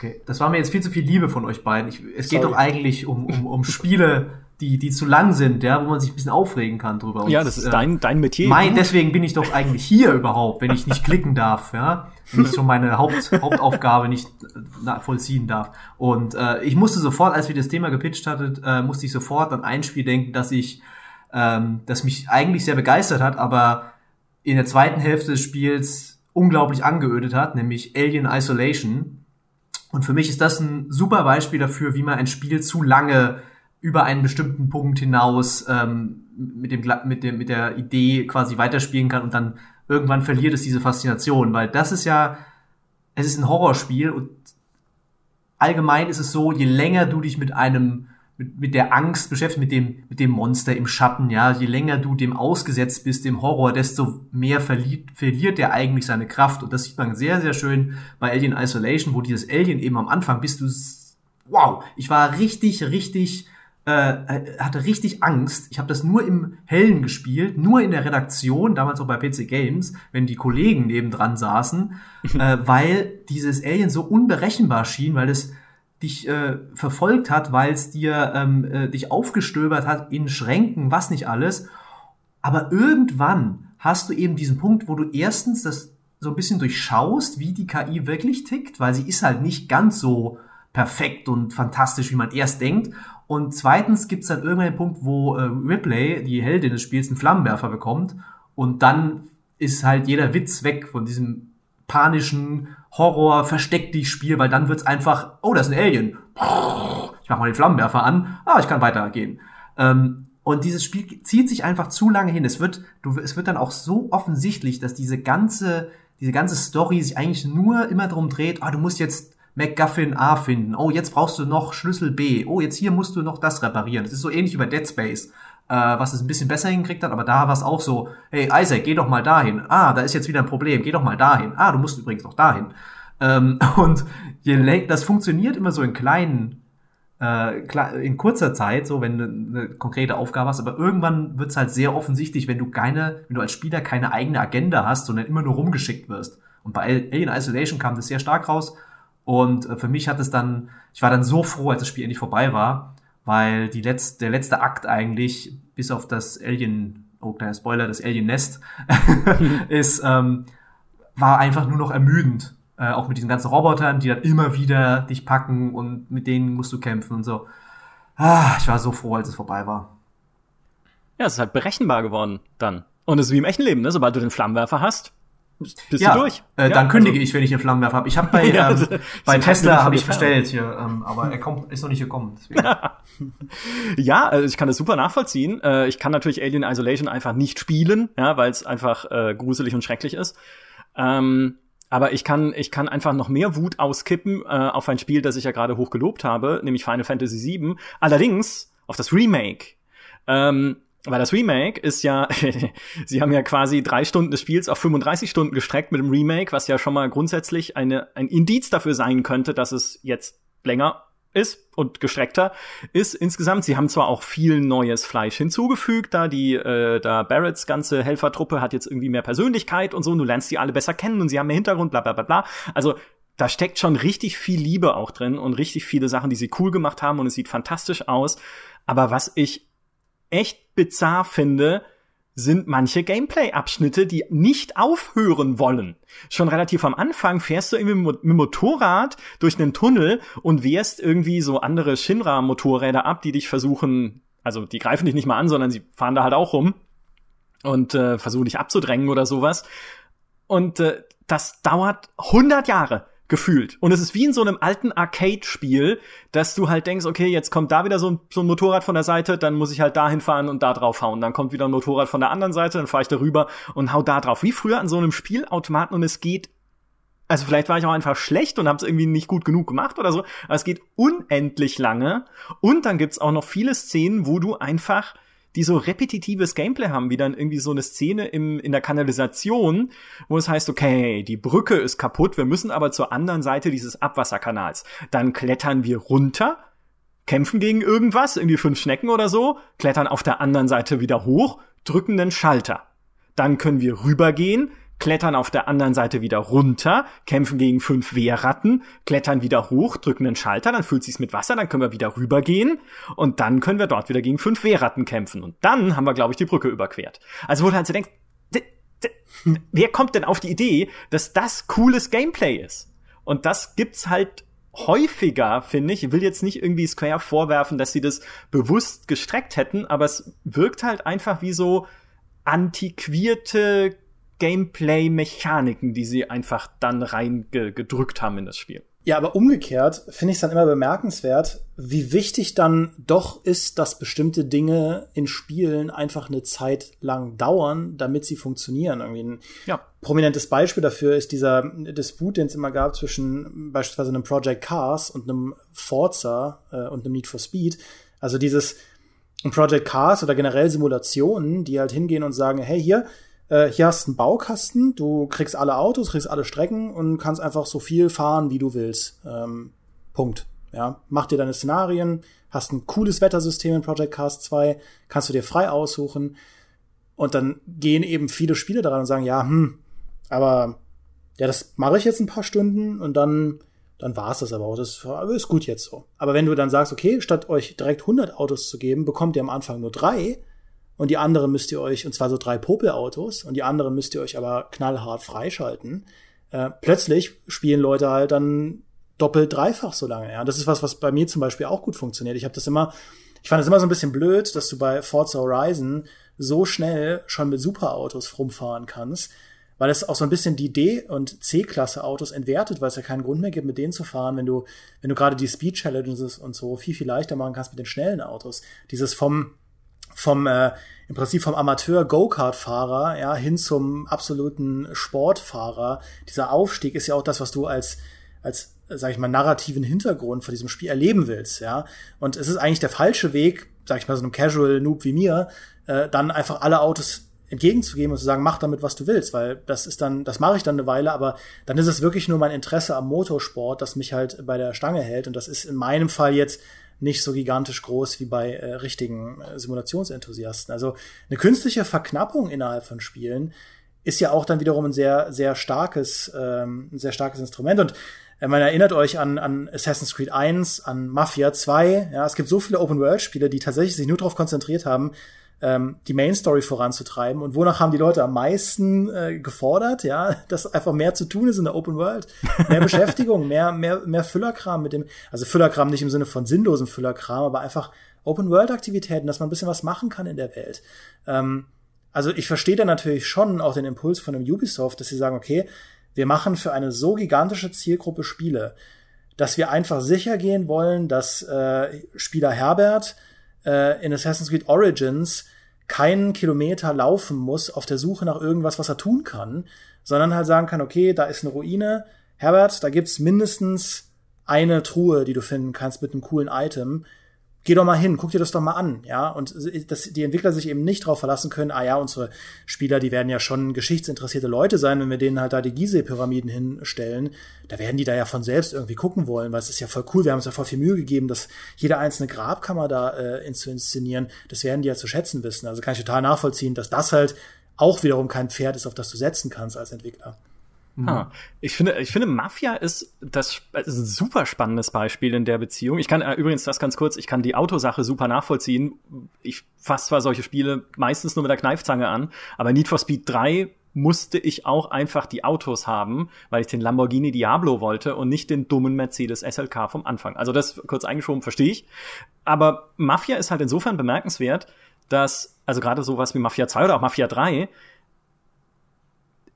Okay, das war mir jetzt viel zu viel Liebe von euch beiden. Ich, es Sorry. geht doch eigentlich um, um, um Spiele, die, die zu lang sind, ja, wo man sich ein bisschen aufregen kann drüber. Und ja, das ist äh, dein, dein Metier. Mein, deswegen bin ich doch eigentlich hier überhaupt, wenn ich nicht klicken darf, ja. Wenn ich schon meine Haupt, Hauptaufgabe nicht äh, vollziehen darf. Und äh, ich musste sofort, als wir das Thema gepitcht hattet, äh, musste ich sofort an ein Spiel denken, dass ich, ähm, das mich eigentlich sehr begeistert hat, aber in der zweiten Hälfte des Spiels unglaublich angeödet hat, nämlich Alien Isolation. Und für mich ist das ein super Beispiel dafür, wie man ein Spiel zu lange über einen bestimmten Punkt hinaus ähm, mit, dem, mit, dem, mit der Idee quasi weiterspielen kann und dann irgendwann verliert es diese Faszination, weil das ist ja, es ist ein Horrorspiel und allgemein ist es so, je länger du dich mit einem mit, mit der Angst beschäftigt, mit dem, mit dem Monster im Schatten, ja, je länger du dem ausgesetzt bist, dem Horror, desto mehr verliert, verliert er eigentlich seine Kraft. Und das sieht man sehr, sehr schön bei Alien Isolation, wo dieses Alien eben am Anfang bist du, wow, ich war richtig, richtig äh, hatte richtig Angst. Ich habe das nur im Hellen gespielt, nur in der Redaktion, damals auch bei PC Games, wenn die Kollegen nebendran saßen, äh, weil dieses Alien so unberechenbar schien, weil es dich äh, verfolgt hat, weil es dir ähm, äh, dich aufgestöbert hat in Schränken, was nicht alles. Aber irgendwann hast du eben diesen Punkt, wo du erstens das so ein bisschen durchschaust, wie die KI wirklich tickt, weil sie ist halt nicht ganz so perfekt und fantastisch, wie man erst denkt. Und zweitens gibt es dann irgendwann den Punkt, wo äh, Ripley, die Heldin des Spiels, einen Flammenwerfer bekommt. Und dann ist halt jeder Witz weg von diesem panischen Horror, versteck dich Spiel, weil dann wird's einfach, oh, das ist ein Alien. Ich mach mal den Flammenwerfer an. Ah, ich kann weitergehen. Ähm, und dieses Spiel zieht sich einfach zu lange hin. Es wird, du, es wird dann auch so offensichtlich, dass diese ganze, diese ganze Story sich eigentlich nur immer darum dreht, ah, du musst jetzt MacGuffin A finden. Oh, jetzt brauchst du noch Schlüssel B. Oh, jetzt hier musst du noch das reparieren. Das ist so ähnlich wie bei Dead Space, äh, was es ein bisschen besser hingekriegt hat, aber da war es auch so, hey Isaac, geh doch mal dahin. Ah, da ist jetzt wieder ein Problem, geh doch mal dahin. Ah, du musst übrigens noch dahin. Ähm, und je das funktioniert immer so in kleinen, äh, in kurzer Zeit, so wenn du eine konkrete Aufgabe hast, aber irgendwann wird es halt sehr offensichtlich, wenn du keine, wenn du als Spieler keine eigene Agenda hast, sondern immer nur rumgeschickt wirst. Und bei Alien Isolation kam das sehr stark raus und äh, für mich hat es dann, ich war dann so froh, als das Spiel endlich vorbei war, weil die letzte, der letzte Akt eigentlich, bis auf das Alien, oh kleiner Spoiler, das Alien Nest, ist, ähm, war einfach nur noch ermüdend. Äh, auch mit diesen ganzen Robotern, die dann immer wieder dich packen und mit denen musst du kämpfen und so. Ah, ich war so froh, als es vorbei war. Ja, es ist halt berechenbar geworden dann. Und es ist wie im echten Leben, ne? Sobald du den Flammenwerfer hast, bist ja, du durch. Äh, ja, dann kündige also, ich, wenn ich einen Flammenwerfer habe. Ich habe bei, ja, ähm, bei Tesla habe ich bestellt hier, ähm, aber er kommt, ist noch nicht gekommen. ja, also ich kann das super nachvollziehen. Äh, ich kann natürlich Alien Isolation einfach nicht spielen, ja, weil es einfach äh, gruselig und schrecklich ist. Ähm, aber ich kann, ich kann einfach noch mehr Wut auskippen äh, auf ein Spiel, das ich ja gerade hoch gelobt habe, nämlich Final Fantasy VII. Allerdings auf das Remake. Ähm, weil das Remake ist ja, sie haben ja quasi drei Stunden des Spiels auf 35 Stunden gestreckt mit dem Remake, was ja schon mal grundsätzlich eine, ein Indiz dafür sein könnte, dass es jetzt länger ist und gestreckter ist insgesamt. Sie haben zwar auch viel neues Fleisch hinzugefügt, da die, äh, da Barretts ganze Helfertruppe hat jetzt irgendwie mehr Persönlichkeit und so, und du lernst die alle besser kennen und sie haben mehr Hintergrund, bla bla bla bla. Also da steckt schon richtig viel Liebe auch drin und richtig viele Sachen, die sie cool gemacht haben und es sieht fantastisch aus. Aber was ich echt bizarr finde, sind manche Gameplay-Abschnitte, die nicht aufhören wollen. Schon relativ am Anfang fährst du irgendwie mit dem Motorrad durch einen Tunnel und wehrst irgendwie so andere Shinra-Motorräder ab, die dich versuchen, also die greifen dich nicht mal an, sondern sie fahren da halt auch rum und äh, versuchen dich abzudrängen oder sowas. Und äh, das dauert 100 Jahre gefühlt. Und es ist wie in so einem alten Arcade-Spiel, dass du halt denkst, okay, jetzt kommt da wieder so ein, so ein Motorrad von der Seite, dann muss ich halt dahin fahren und da drauf hauen. Dann kommt wieder ein Motorrad von der anderen Seite, dann fahre ich da rüber und hau da drauf. Wie früher an so einem Spielautomaten und es geht also vielleicht war ich auch einfach schlecht und habe es irgendwie nicht gut genug gemacht oder so, aber es geht unendlich lange und dann gibt's auch noch viele Szenen, wo du einfach die so repetitives Gameplay haben, wie dann irgendwie so eine Szene im, in der Kanalisation, wo es heißt, okay, die Brücke ist kaputt, wir müssen aber zur anderen Seite dieses Abwasserkanals. Dann klettern wir runter, kämpfen gegen irgendwas, irgendwie fünf Schnecken oder so, klettern auf der anderen Seite wieder hoch, drücken den Schalter. Dann können wir rübergehen, klettern auf der anderen Seite wieder runter, kämpfen gegen fünf Wehrratten, klettern wieder hoch, drücken einen Schalter, dann füllt sich's mit Wasser, dann können wir wieder rübergehen und dann können wir dort wieder gegen fünf Wehrratten kämpfen und dann haben wir, glaube ich, die Brücke überquert. Also wo du halt so denkst, wer kommt denn auf die Idee, dass das cooles Gameplay ist? Und das gibt's halt häufiger, finde ich. Ich will jetzt nicht irgendwie Square vorwerfen, dass sie das bewusst gestreckt hätten, aber es wirkt halt einfach wie so antiquierte Gameplay-Mechaniken, die sie einfach dann reingedrückt haben in das Spiel. Ja, aber umgekehrt finde ich es dann immer bemerkenswert, wie wichtig dann doch ist, dass bestimmte Dinge in Spielen einfach eine Zeit lang dauern, damit sie funktionieren. Irgendwie ein ja. prominentes Beispiel dafür ist dieser Disput, den es immer gab zwischen beispielsweise einem Project Cars und einem Forza äh, und einem Need for Speed. Also dieses Project Cars oder generell Simulationen, die halt hingehen und sagen, hey, hier, äh, hier hast du einen Baukasten, du kriegst alle Autos, kriegst alle Strecken und kannst einfach so viel fahren, wie du willst. Ähm, Punkt. Ja, mach dir deine Szenarien, hast ein cooles Wettersystem in Project Cars 2, kannst du dir frei aussuchen. Und dann gehen eben viele Spiele daran und sagen, ja, hm, aber ja, das mache ich jetzt ein paar Stunden und dann, dann war es das aber auch. Das ist gut jetzt so. Aber wenn du dann sagst, okay, statt euch direkt 100 Autos zu geben, bekommt ihr am Anfang nur drei, und die anderen müsst ihr euch, und zwar so drei Popelautos, und die anderen müsst ihr euch aber knallhart freischalten. Äh, plötzlich spielen Leute halt dann doppelt, dreifach so lange. Ja, das ist was, was bei mir zum Beispiel auch gut funktioniert. Ich habe das immer, ich fand es immer so ein bisschen blöd, dass du bei Forza Horizon so schnell schon mit Superautos rumfahren kannst, weil es auch so ein bisschen die D- und C-Klasse Autos entwertet, weil es ja keinen Grund mehr gibt, mit denen zu fahren, wenn du, wenn du gerade die Speed Challenges und so viel, viel leichter machen kannst mit den schnellen Autos. Dieses vom vom äh, im Prinzip vom Amateur Go-Kart-Fahrer ja hin zum absoluten Sportfahrer. Dieser Aufstieg ist ja auch das, was du als als sag ich mal narrativen Hintergrund von diesem Spiel erleben willst, ja. Und es ist eigentlich der falsche Weg, sag ich mal so einem Casual Noob wie mir, äh, dann einfach alle Autos entgegenzugeben und zu sagen, mach damit, was du willst, weil das ist dann, das mache ich dann eine Weile, aber dann ist es wirklich nur mein Interesse am Motorsport, das mich halt bei der Stange hält und das ist in meinem Fall jetzt nicht so gigantisch groß wie bei äh, richtigen äh, Simulationsenthusiasten. Also eine künstliche Verknappung innerhalb von Spielen ist ja auch dann wiederum ein sehr, sehr starkes, ähm, ein sehr starkes Instrument. Und äh, man erinnert euch an, an Assassin's Creed 1, an Mafia 2. Ja, es gibt so viele Open-World-Spiele, die tatsächlich sich nur darauf konzentriert haben, ähm, die Main Story voranzutreiben. Und wonach haben die Leute am meisten äh, gefordert? Ja, dass einfach mehr zu tun ist in der Open World, mehr Beschäftigung, mehr mehr mehr Füllerkram mit dem, also Füllerkram nicht im Sinne von sinnlosen Füllerkram, aber einfach Open World Aktivitäten, dass man ein bisschen was machen kann in der Welt. Ähm, also ich verstehe da natürlich schon auch den Impuls von einem Ubisoft, dass sie sagen, okay, wir machen für eine so gigantische Zielgruppe Spiele, dass wir einfach sicher gehen wollen, dass äh, Spieler Herbert äh, in Assassin's Creed Origins keinen Kilometer laufen muss auf der Suche nach irgendwas, was er tun kann, sondern halt sagen kann, okay, da ist eine Ruine, Herbert, da gibt's mindestens eine Truhe, die du finden kannst mit einem coolen Item geh doch mal hin, guck dir das doch mal an, ja, und dass die Entwickler sich eben nicht darauf verlassen können, ah ja, unsere Spieler, die werden ja schon geschichtsinteressierte Leute sein, wenn wir denen halt da die Gizeh-Pyramiden hinstellen, da werden die da ja von selbst irgendwie gucken wollen, weil es ist ja voll cool, wir haben uns ja voll viel Mühe gegeben, dass jede einzelne Grabkammer da äh, zu inszenieren, das werden die ja zu schätzen wissen, also kann ich total nachvollziehen, dass das halt auch wiederum kein Pferd ist, auf das du setzen kannst als Entwickler. Mhm. Ich finde, ich finde, Mafia ist das ist ein super spannendes Beispiel in der Beziehung. Ich kann äh, übrigens das ganz kurz, ich kann die Autosache super nachvollziehen. Ich fasse zwar solche Spiele meistens nur mit der Kneifzange an, aber Need for Speed 3 musste ich auch einfach die Autos haben, weil ich den Lamborghini Diablo wollte und nicht den dummen Mercedes SLK vom Anfang. Also das kurz eingeschoben, verstehe ich. Aber Mafia ist halt insofern bemerkenswert, dass, also gerade sowas wie Mafia 2 oder auch Mafia 3,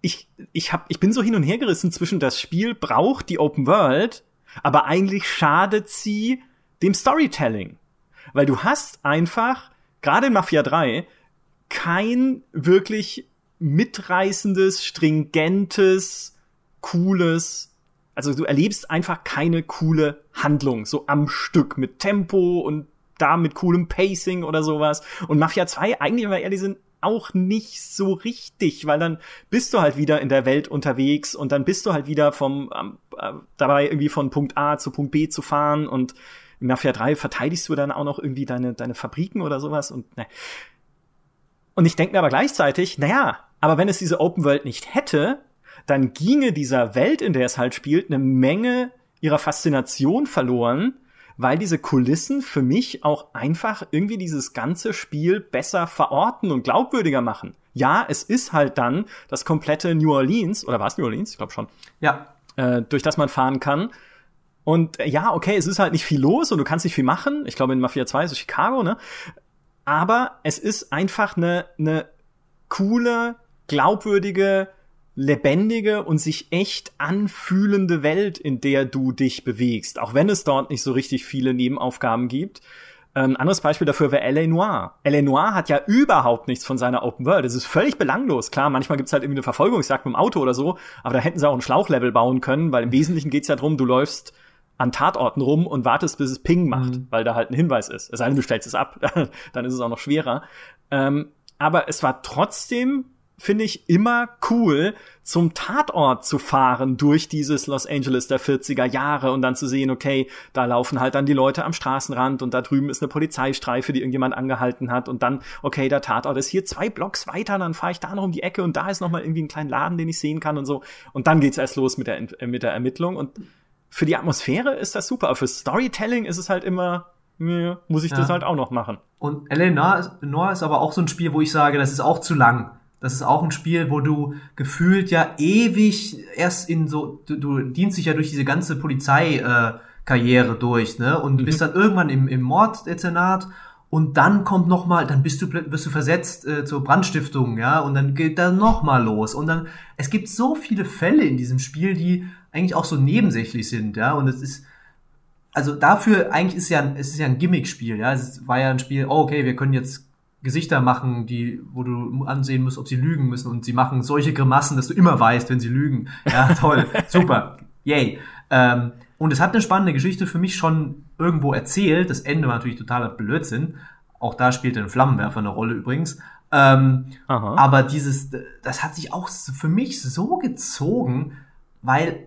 ich, ich, hab, ich bin so hin und her gerissen zwischen das Spiel braucht die Open World, aber eigentlich schadet sie dem Storytelling. Weil du hast einfach, gerade in Mafia 3, kein wirklich mitreißendes, stringentes, cooles, also du erlebst einfach keine coole Handlung, so am Stück mit Tempo und da mit coolem Pacing oder sowas. Und Mafia 2, eigentlich, wenn wir ehrlich sind, auch nicht so richtig, weil dann bist du halt wieder in der Welt unterwegs und dann bist du halt wieder vom äh, dabei irgendwie von Punkt A zu Punkt B zu fahren und in Mafia 3 verteidigst du dann auch noch irgendwie deine deine Fabriken oder sowas und ne. Und ich denke mir aber gleichzeitig, naja, Aber wenn es diese Open World nicht hätte, dann ginge dieser Welt, in der es halt spielt, eine Menge ihrer Faszination verloren, weil diese Kulissen für mich auch einfach irgendwie dieses ganze Spiel besser verorten und glaubwürdiger machen. Ja, es ist halt dann das komplette New Orleans, oder war es New Orleans? Ich glaube schon. Ja. Äh, durch das man fahren kann. Und äh, ja, okay, es ist halt nicht viel los und du kannst nicht viel machen. Ich glaube, in Mafia 2 ist es Chicago, ne? Aber es ist einfach eine, eine coole, glaubwürdige, lebendige und sich echt anfühlende Welt, in der du dich bewegst, auch wenn es dort nicht so richtig viele Nebenaufgaben gibt. Ein ähm, anderes Beispiel dafür wäre L.A. Noir. L.A. Noir hat ja überhaupt nichts von seiner Open World. Es ist völlig belanglos. Klar, manchmal gibt's halt irgendwie eine Verfolgungsjagd mit dem Auto oder so, aber da hätten sie auch ein Schlauchlevel bauen können, weil im Wesentlichen geht's ja drum, du läufst an Tatorten rum und wartest, bis es Ping macht, mhm. weil da halt ein Hinweis ist. Es sei denn, du stellst es ab, dann ist es auch noch schwerer. Ähm, aber es war trotzdem finde ich immer cool, zum Tatort zu fahren durch dieses Los Angeles der 40er Jahre und dann zu sehen, okay, da laufen halt dann die Leute am Straßenrand und da drüben ist eine Polizeistreife, die irgendjemand angehalten hat und dann, okay, der Tatort ist hier zwei Blocks weiter, dann fahre ich da noch um die Ecke und da ist noch mal irgendwie ein kleiner Laden, den ich sehen kann und so und dann geht's erst los mit der, mit der Ermittlung und für die Atmosphäre ist das super, aber für Storytelling ist es halt immer, muss ich ja. das halt auch noch machen. Und L.A. Noir ist aber auch so ein Spiel, wo ich sage, das ist auch zu lang. Das ist auch ein Spiel, wo du gefühlt ja ewig erst in so, du, du dienst dich ja durch diese ganze Polizeikarriere äh, durch, ne? Und mhm. bist dann irgendwann im, im Morddezernat und dann kommt noch mal, dann bist du wirst du versetzt äh, zur Brandstiftung, ja, und dann geht da noch mal los und dann es gibt so viele Fälle in diesem Spiel, die eigentlich auch so nebensächlich sind, ja, und es ist also dafür eigentlich ist ja es ist ja ein Gimmick-Spiel, ja, es war ja ein Spiel, oh, okay, wir können jetzt Gesichter machen, die, wo du ansehen musst, ob sie lügen müssen und sie machen solche Grimassen, dass du immer weißt, wenn sie lügen. Ja, toll, super, yay. Ähm, und es hat eine spannende Geschichte für mich schon irgendwo erzählt. Das Ende war natürlich totaler Blödsinn. Auch da spielte ein Flammenwerfer eine Rolle übrigens. Ähm, aber dieses, das hat sich auch für mich so gezogen, weil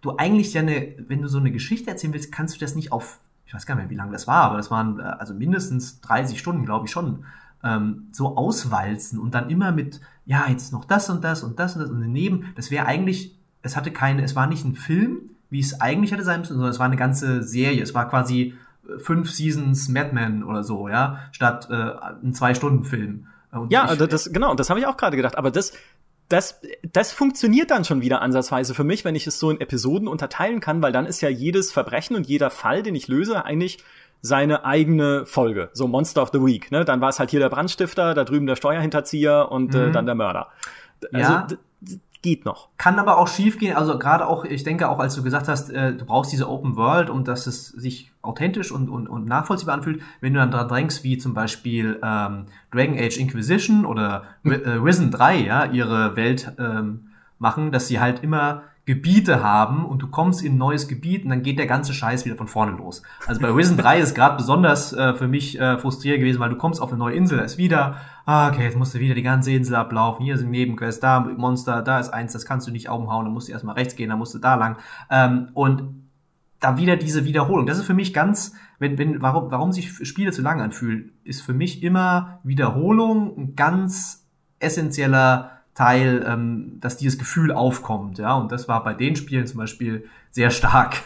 du eigentlich ja eine, wenn du so eine Geschichte erzählen willst, kannst du das nicht auf, ich weiß gar nicht mehr, wie lange das war, aber das waren äh, also mindestens 30 Stunden, glaube ich schon, ähm, so auswalzen und dann immer mit, ja, jetzt noch das und das und das und das und daneben, das wäre eigentlich, es hatte keine, es war nicht ein Film, wie es eigentlich hätte sein müssen, sondern es war eine ganze Serie. Es war quasi äh, fünf Seasons Mad Men oder so, ja, statt äh, ein Zwei-Stunden-Film. Ja, ich, das, genau, das habe ich auch gerade gedacht. Aber das, das, das funktioniert dann schon wieder ansatzweise für mich, wenn ich es so in Episoden unterteilen kann, weil dann ist ja jedes Verbrechen und jeder Fall, den ich löse, eigentlich seine eigene Folge. So Monster of the Week. Ne? Dann war es halt hier der Brandstifter, da drüben der Steuerhinterzieher und äh, mhm. äh, dann der Mörder. Also ja. geht noch. Kann aber auch schief gehen. Also gerade auch, ich denke auch, als du gesagt hast, äh, du brauchst diese Open World und dass es sich authentisch und, und, und nachvollziehbar anfühlt, wenn du dann dran drängst, wie zum Beispiel ähm, Dragon Age Inquisition oder äh, Risen 3, ja, ihre Welt ähm, machen, dass sie halt immer Gebiete haben und du kommst in ein neues Gebiet und dann geht der ganze Scheiß wieder von vorne los. Also bei Risen 3 ist gerade besonders äh, für mich äh, frustrierend gewesen, weil du kommst auf eine neue Insel, da ist wieder, ah, okay, jetzt musst du wieder die ganze Insel ablaufen, hier sind Nebenquests, da Monster, da ist eins, das kannst du nicht umhauen, dann musst du erstmal rechts gehen, dann musst du da lang. Ähm, und da wieder diese Wiederholung. Das ist für mich ganz, wenn, wenn, warum, warum sich Spiele zu lang anfühlen, ist für mich immer Wiederholung ein ganz essentieller Teil, ähm, dass dieses Gefühl aufkommt, ja. Und das war bei den Spielen zum Beispiel sehr stark.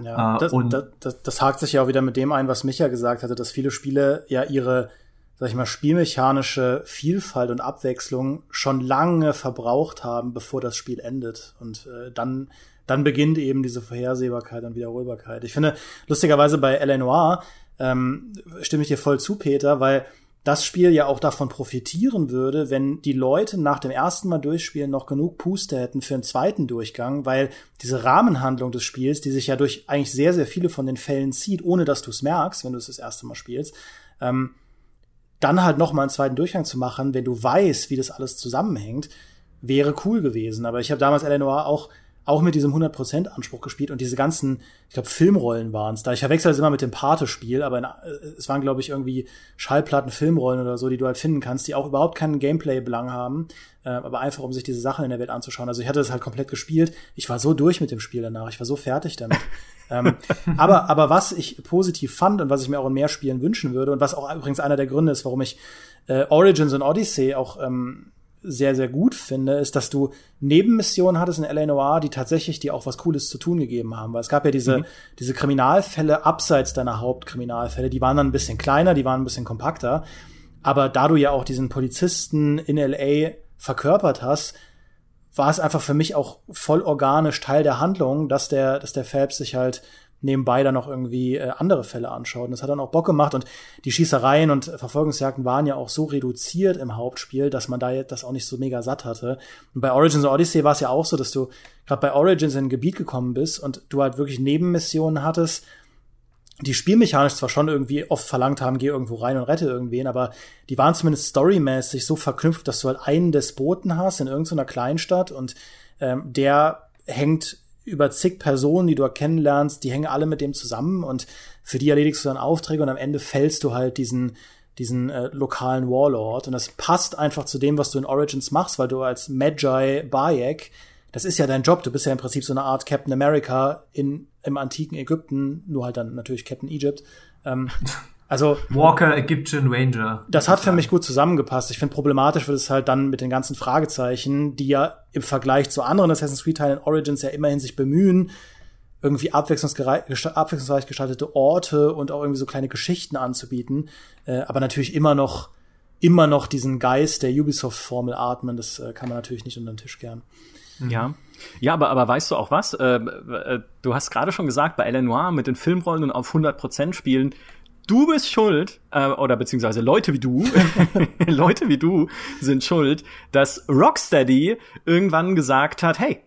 Ja, äh, das, und das, das, das hakt sich ja auch wieder mit dem ein, was Micha gesagt hatte, dass viele Spiele ja ihre, sag ich mal, spielmechanische Vielfalt und Abwechslung schon lange verbraucht haben, bevor das Spiel endet. Und äh, dann, dann beginnt eben diese Vorhersehbarkeit und Wiederholbarkeit. Ich finde, lustigerweise bei L.A. Noir ähm, stimme ich dir voll zu, Peter, weil das Spiel ja auch davon profitieren würde, wenn die Leute nach dem ersten Mal durchspielen noch genug Puste hätten für einen zweiten Durchgang, weil diese Rahmenhandlung des Spiels, die sich ja durch eigentlich sehr, sehr viele von den Fällen zieht, ohne dass du es merkst, wenn du es das erste Mal spielst, ähm, dann halt noch mal einen zweiten Durchgang zu machen, wenn du weißt, wie das alles zusammenhängt, wäre cool gewesen. Aber ich habe damals Eleanor auch auch mit diesem 100% Anspruch gespielt und diese ganzen, ich glaube, Filmrollen waren es da. Ich verwechsel das immer mit dem Pate-Spiel, aber in, äh, es waren, glaube ich, irgendwie Schallplatten, Filmrollen oder so, die du halt finden kannst, die auch überhaupt keinen Gameplay-Belang haben, äh, aber einfach, um sich diese Sachen in der Welt anzuschauen. Also ich hatte das halt komplett gespielt. Ich war so durch mit dem Spiel danach. Ich war so fertig damit. ähm, aber, aber was ich positiv fand und was ich mir auch in mehr Spielen wünschen würde und was auch übrigens einer der Gründe ist, warum ich äh, Origins und Odyssey auch ähm, sehr, sehr gut finde, ist, dass du Nebenmissionen hattest in L.A. Noir, die tatsächlich dir auch was Cooles zu tun gegeben haben. Weil es gab ja diese, mhm. diese Kriminalfälle abseits deiner Hauptkriminalfälle, die waren dann ein bisschen kleiner, die waren ein bisschen kompakter. Aber da du ja auch diesen Polizisten in L.A. verkörpert hast, war es einfach für mich auch voll organisch Teil der Handlung, dass der, dass der Phelps sich halt nebenbei dann noch irgendwie äh, andere Fälle anschaut. Und das hat dann auch Bock gemacht und die Schießereien und Verfolgungsjagden waren ja auch so reduziert im Hauptspiel, dass man da das auch nicht so mega satt hatte. Und bei Origins Odyssey war es ja auch so, dass du gerade bei Origins in ein Gebiet gekommen bist und du halt wirklich Nebenmissionen hattest, die spielmechanisch zwar schon irgendwie oft verlangt haben, geh irgendwo rein und rette irgendwen, aber die waren zumindest storymäßig so verknüpft, dass du halt einen Despoten hast in irgendeiner Kleinstadt und ähm, der hängt über zig Personen, die du kennenlernst, die hängen alle mit dem zusammen und für die erledigst du dann Aufträge und am Ende fällst du halt diesen diesen äh, lokalen Warlord und das passt einfach zu dem, was du in Origins machst, weil du als Magi Bayek, das ist ja dein Job, du bist ja im Prinzip so eine Art Captain America in im antiken Ägypten, nur halt dann natürlich Captain Egypt. Ähm, also Walker Egyptian Ranger. Das hat für mich gut zusammengepasst. Ich finde problematisch wird es halt dann mit den ganzen Fragezeichen, die ja im Vergleich zu anderen Assassin's Creed Teilen Origins ja immerhin sich bemühen, irgendwie abwechslungsreich gestaltete Orte und auch irgendwie so kleine Geschichten anzubieten, äh, aber natürlich immer noch immer noch diesen Geist der Ubisoft-Formel atmen. Das äh, kann man natürlich nicht unter den Tisch kehren. Ja. Ja, aber, aber weißt du auch was? Äh, äh, du hast gerade schon gesagt, bei L.A. Noir mit den Filmrollen und auf 100% spielen, du bist schuld, äh, oder beziehungsweise Leute wie du, Leute wie du sind schuld, dass Rocksteady irgendwann gesagt hat, hey,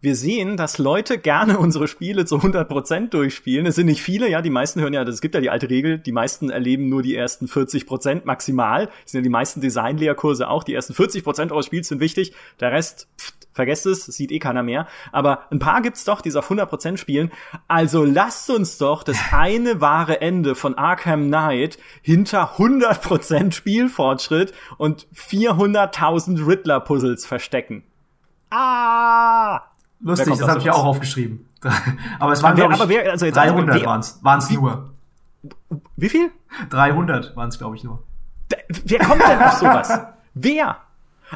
wir sehen, dass Leute gerne unsere Spiele zu 100% durchspielen. Es sind nicht viele, ja, die meisten hören ja, es gibt ja die alte Regel, die meisten erleben nur die ersten 40% maximal. Das sind ja die meisten Designlehrkurse auch, die ersten 40% eures Spiels sind wichtig, der Rest, pff, vergesst es, sieht eh keiner mehr. Aber ein paar gibt's doch, die auf 100% spielen. Also lasst uns doch das eine wahre Ende von Arkham Knight hinter 100% Spielfortschritt und 400.000 Riddler-Puzzles verstecken. Ah! Lustig, das habe ich ja auch aufgeschrieben. aber es waren, wer, aber wer, also jetzt 300 also, waren's, waren's nur. Wie viel? 300 waren's, glaube ich, nur. Wer kommt denn auf sowas? wer?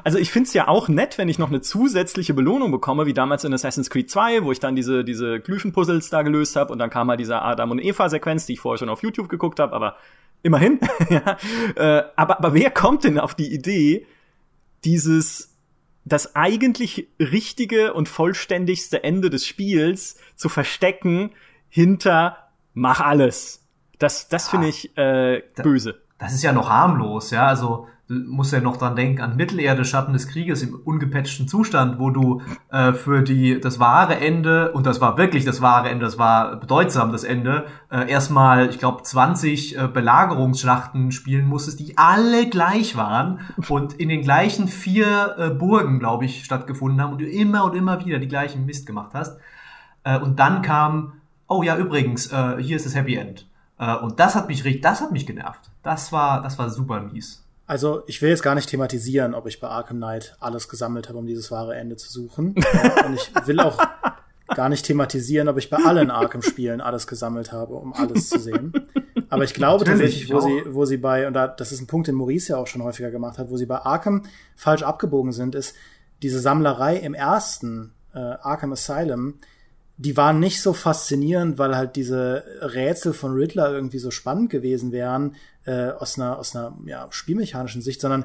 Also ich find's ja auch nett, wenn ich noch eine zusätzliche Belohnung bekomme, wie damals in Assassin's Creed 2, wo ich dann diese, diese Glyphen-Puzzles da gelöst habe und dann kam mal dieser Adam und Eva-Sequenz, die ich vorher schon auf YouTube geguckt habe, aber immerhin. ja. Äh, aber, aber wer kommt denn auf die Idee, dieses das eigentlich richtige und vollständigste Ende des Spiels zu verstecken hinter mach alles. Das, das ja, finde ich äh, böse. Das ist ja noch harmlos, ja. Also du musst ja noch dran denken an Mittelerde, Schatten des Krieges im ungepatchten Zustand, wo du äh, für die das wahre Ende und das war wirklich das wahre Ende, das war bedeutsam das Ende, äh, erstmal ich glaube 20 äh, Belagerungsschlachten spielen musstest, die alle gleich waren und in den gleichen vier äh, Burgen, glaube ich, stattgefunden haben und du immer und immer wieder die gleichen Mist gemacht hast. Äh, und dann kam, oh ja übrigens, äh, hier ist das Happy End. Äh, und das hat mich richtig, das hat mich genervt. Das war, das war super mies. Also ich will jetzt gar nicht thematisieren, ob ich bei Arkham Knight alles gesammelt habe, um dieses wahre Ende zu suchen. Und ich will auch gar nicht thematisieren, ob ich bei allen Arkham-Spielen alles gesammelt habe, um alles zu sehen. Aber ich glaube tatsächlich, wo sie, wo sie bei, und da, das ist ein Punkt, den Maurice ja auch schon häufiger gemacht hat, wo sie bei Arkham falsch abgebogen sind, ist diese Sammlerei im ersten äh, Arkham Asylum, die waren nicht so faszinierend, weil halt diese Rätsel von Riddler irgendwie so spannend gewesen wären, äh, aus einer, aus einer ja, spielmechanischen Sicht, sondern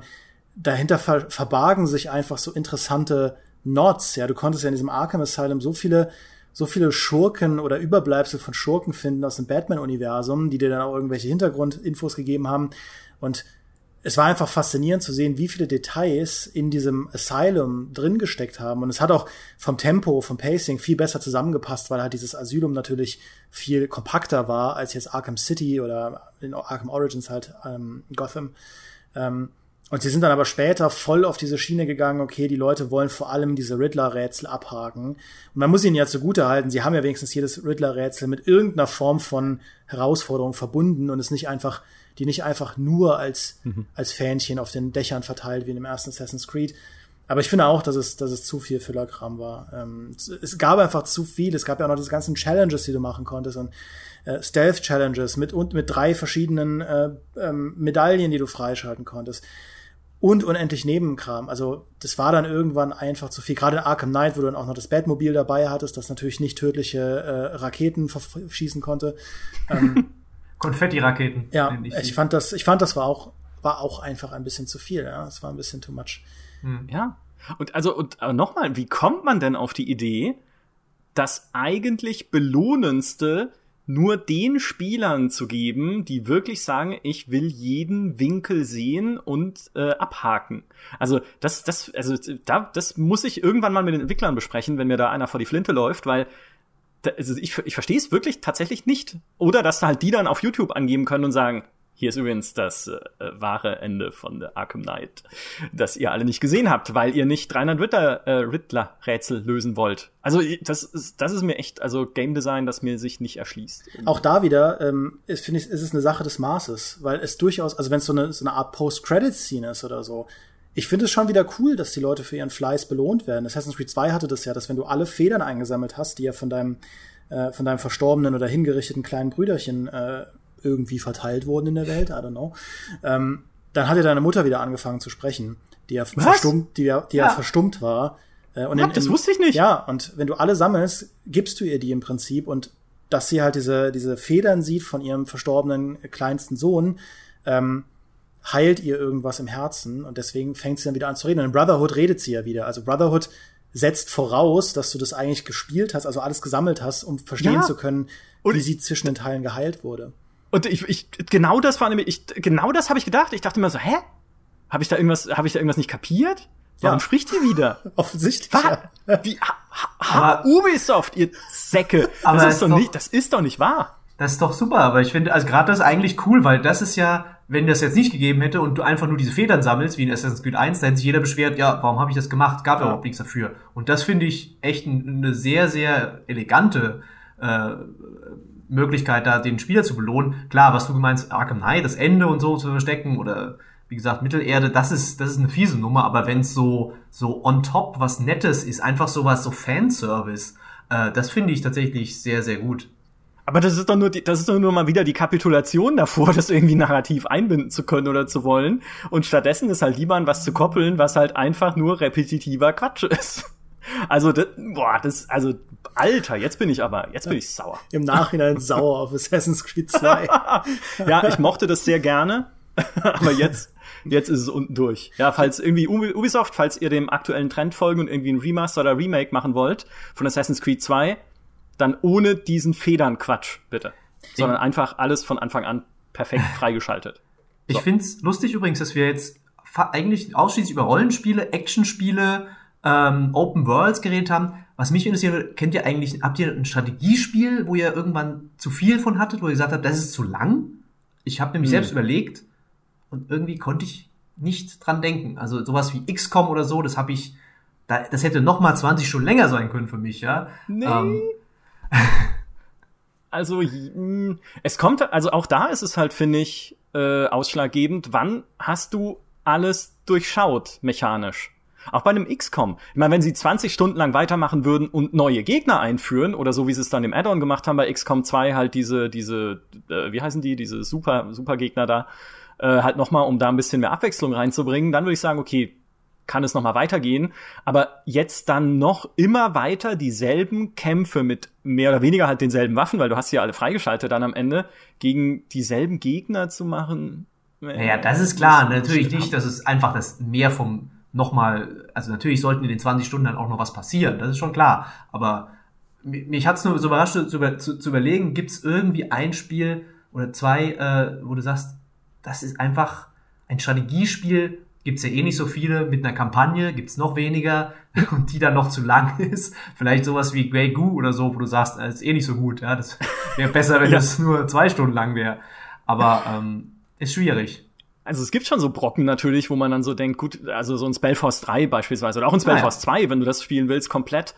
dahinter ver verbargen sich einfach so interessante Nods. Ja, du konntest ja in diesem Arkham Asylum so viele so viele Schurken oder Überbleibsel von Schurken finden aus dem Batman-Universum, die dir dann auch irgendwelche Hintergrundinfos gegeben haben. Und es war einfach faszinierend zu sehen, wie viele Details in diesem Asylum drin gesteckt haben. Und es hat auch vom Tempo, vom Pacing viel besser zusammengepasst, weil halt dieses Asylum natürlich viel kompakter war als jetzt Arkham City oder in Arkham Origins halt ähm, Gotham. Ähm, und sie sind dann aber später voll auf diese Schiene gegangen, okay, die Leute wollen vor allem diese Riddler-Rätsel abhaken. Und man muss ihnen ja zugute halten, sie haben ja wenigstens jedes Riddler-Rätsel mit irgendeiner Form von Herausforderung verbunden und es nicht einfach die nicht einfach nur als, mhm. als Fähnchen auf den Dächern verteilt wie in dem ersten Assassin's Creed. Aber ich finde auch, dass es, dass es zu viel Füllerkram war. Ähm, es gab einfach zu viel. Es gab ja auch noch diese ganzen Challenges, die du machen konntest und äh, Stealth-Challenges mit, und mit drei verschiedenen äh, ähm, Medaillen, die du freischalten konntest. und unendlich Nebenkram. Also das war dann irgendwann einfach zu viel. Gerade in Arkham Knight, wo du dann auch noch das Batmobil dabei hattest, das natürlich nicht tödliche äh, Raketen schießen konnte. Ähm, Konfetti-Raketen. Ja, ich, ich fand das, ich fand das war auch, war auch einfach ein bisschen zu viel. Ja, es war ein bisschen too much. Hm. Ja. Und also und nochmal, wie kommt man denn auf die Idee, das eigentlich belohnendste nur den Spielern zu geben, die wirklich sagen, ich will jeden Winkel sehen und äh, abhaken. Also das, das, also da, das muss ich irgendwann mal mit den Entwicklern besprechen, wenn mir da einer vor die Flinte läuft, weil also ich, ich verstehe es wirklich tatsächlich nicht. Oder dass da halt die dann auf YouTube angeben können und sagen, hier ist übrigens das äh, wahre Ende von The Arkham Knight, das ihr alle nicht gesehen habt, weil ihr nicht 300 Ritter, äh, Riddler-Rätsel lösen wollt. Also das ist, das ist mir echt, also Game Design, das mir sich nicht erschließt. Auch da wieder, ähm, finde ich, ist es eine Sache des Maßes, weil es durchaus, also wenn es so eine, so eine Art Post-Credit-Scene ist oder so, ich finde es schon wieder cool, dass die Leute für ihren Fleiß belohnt werden. Assassin's Creed 2 hatte das ja, dass wenn du alle Federn eingesammelt hast, die ja von deinem äh, von deinem verstorbenen oder hingerichteten kleinen Brüderchen äh, irgendwie verteilt wurden in der Welt, I don't know. Ähm, dann hat ja deine Mutter wieder angefangen zu sprechen, die ja Was? verstummt, die ja, die ja. ja verstummt war. Äh, und in, in, das wusste ich nicht. Ja, und wenn du alle sammelst, gibst du ihr die im Prinzip und dass sie halt diese, diese Federn sieht von ihrem verstorbenen kleinsten Sohn, ähm, heilt ihr irgendwas im Herzen und deswegen fängt sie dann wieder an zu reden. Und in Brotherhood redet sie ja wieder. Also Brotherhood setzt voraus, dass du das eigentlich gespielt hast, also alles gesammelt hast, um verstehen ja. zu können, wie und sie zwischen den Teilen geheilt wurde. Und ich, ich genau das war nämlich, ich, genau das habe ich gedacht. Ich dachte immer so, hä? Habe ich da irgendwas, habe ich da irgendwas nicht kapiert? Warum ja. spricht ihr wieder? Offensichtlich. Was? Ja. Wie, ha, ha, Ubisoft, ihr Säcke. Aber das ist, doch, doch nicht, das ist doch nicht wahr. Das ist doch super, aber ich finde, also gerade das ist eigentlich cool, weil das ist ja, wenn das jetzt nicht gegeben hätte und du einfach nur diese Federn sammelst, wie in Assassin's Creed 1, dann hätte sich jeder beschwert, ja, warum habe ich das gemacht? Gab ja überhaupt nichts dafür. Und das finde ich echt eine sehr, sehr elegante äh, Möglichkeit, da den Spieler zu belohnen. Klar, was du gemeinst, Arkham Knight, das Ende und so zu verstecken oder wie gesagt, Mittelerde, das ist, das ist eine fiese Nummer, aber wenn es so, so on top was Nettes ist, einfach sowas, so Fanservice, äh, das finde ich tatsächlich sehr, sehr gut. Aber das ist doch nur, die, das ist doch nur mal wieder die Kapitulation davor, das irgendwie narrativ einbinden zu können oder zu wollen. Und stattdessen ist halt lieber an was zu koppeln, was halt einfach nur repetitiver Quatsch ist. Also, das, boah, das, also, Alter, jetzt bin ich aber, jetzt bin ich sauer. Im Nachhinein sauer auf Assassin's Creed 2. ja, ich mochte das sehr gerne, aber jetzt, jetzt ist es unten durch. Ja, falls irgendwie Ubisoft, falls ihr dem aktuellen Trend folgen und irgendwie ein Remaster oder Remake machen wollt von Assassin's Creed 2, dann ohne diesen Federn-Quatsch, bitte. Sondern einfach alles von Anfang an perfekt freigeschaltet. So. Ich find's lustig übrigens, dass wir jetzt eigentlich ausschließlich über Rollenspiele, Actionspiele, ähm, Open Worlds geredet haben. Was mich interessiert, kennt ihr eigentlich, habt ihr ein Strategiespiel, wo ihr irgendwann zu viel von hattet, wo ihr gesagt habt, das ist zu lang? Ich habe nämlich hm. selbst überlegt und irgendwie konnte ich nicht dran denken. Also sowas wie XCOM oder so, das habe ich, da, das hätte noch mal 20 Stunden länger sein können für mich, ja. Nee. Ähm. Also es kommt, also auch da ist es halt, finde ich, äh, ausschlaggebend, wann hast du alles durchschaut mechanisch? Auch bei einem XCOM. Ich meine, wenn sie 20 Stunden lang weitermachen würden und neue Gegner einführen, oder so wie sie es dann im Add-on gemacht haben bei XCOM 2, halt diese, diese, äh, wie heißen die, diese Super, Super Gegner da, äh, halt nochmal, um da ein bisschen mehr Abwechslung reinzubringen, dann würde ich sagen, okay, kann es nochmal weitergehen. Aber jetzt dann noch immer weiter dieselben Kämpfe mit mehr oder weniger halt denselben Waffen, weil du hast ja alle freigeschaltet dann am Ende, gegen dieselben Gegner zu machen. Naja, das ist klar. Natürlich nicht, dass es einfach das mehr vom nochmal, also natürlich sollten in den 20 Stunden dann auch noch was passieren, das ist schon klar. Aber mich hat es nur so überrascht zu, zu, zu überlegen, gibt es irgendwie ein Spiel oder zwei, äh, wo du sagst, das ist einfach ein Strategiespiel, gibt es ja eh nicht so viele, mit einer Kampagne gibt es noch weniger und die dann noch zu lang ist. Vielleicht sowas wie Grey Goo oder so, wo du sagst, das ist eh nicht so gut. Ja, das wäre besser, wenn ja. das nur zwei Stunden lang wäre. Aber ähm, ist schwierig. Also es gibt schon so Brocken natürlich, wo man dann so denkt, gut, also so ein Spellforce 3 beispielsweise oder auch ein Spellforce ah, ja. 2, wenn du das spielen willst, komplett.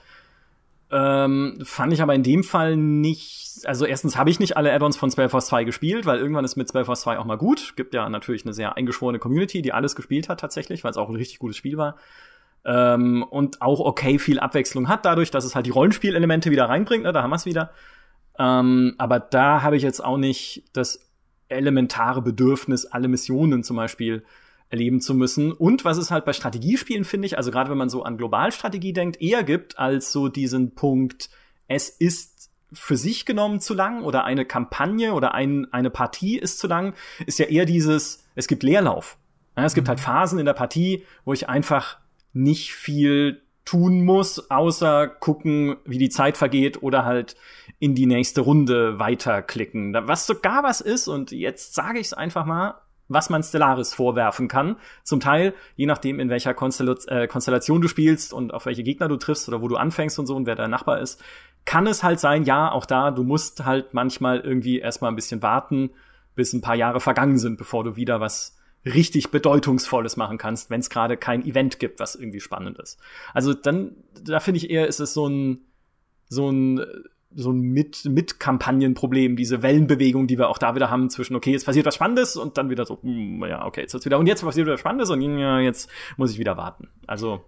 Ähm, fand ich aber in dem Fall nicht, also erstens habe ich nicht alle Add-ons von Spellforce 2 gespielt, weil irgendwann ist mit Spellforce 2 auch mal gut. Gibt ja natürlich eine sehr eingeschworene Community, die alles gespielt hat tatsächlich, weil es auch ein richtig gutes Spiel war. Ähm, und auch okay viel Abwechslung hat dadurch, dass es halt die Rollenspielelemente wieder reinbringt, ne, da haben wir es wieder. Ähm, aber da habe ich jetzt auch nicht das elementare Bedürfnis, alle Missionen zum Beispiel erleben zu müssen. Und was es halt bei Strategiespielen, finde ich, also gerade wenn man so an Globalstrategie denkt, eher gibt als so diesen Punkt, es ist für sich genommen zu lang oder eine Kampagne oder ein, eine Partie ist zu lang, ist ja eher dieses, es gibt Leerlauf. Ja, es gibt mhm. halt Phasen in der Partie, wo ich einfach nicht viel tun muss, außer gucken, wie die Zeit vergeht oder halt in die nächste Runde weiterklicken. Was sogar was ist, und jetzt sage ich es einfach mal, was man Stellaris vorwerfen kann. Zum Teil, je nachdem, in welcher äh, Konstellation du spielst und auf welche Gegner du triffst oder wo du anfängst und so und wer dein Nachbar ist, kann es halt sein, ja, auch da, du musst halt manchmal irgendwie erstmal ein bisschen warten, bis ein paar Jahre vergangen sind, bevor du wieder was richtig Bedeutungsvolles machen kannst, wenn es gerade kein Event gibt, was irgendwie spannend ist. Also dann, da finde ich eher, ist es so ein, so ein so ein mit mit Kampagnenproblem, diese Wellenbewegung, die wir auch da wieder haben zwischen okay, jetzt passiert was Spannendes und dann wieder so hm, ja, okay, jetzt wird's wieder und jetzt passiert was Spannendes und ja, jetzt muss ich wieder warten. Also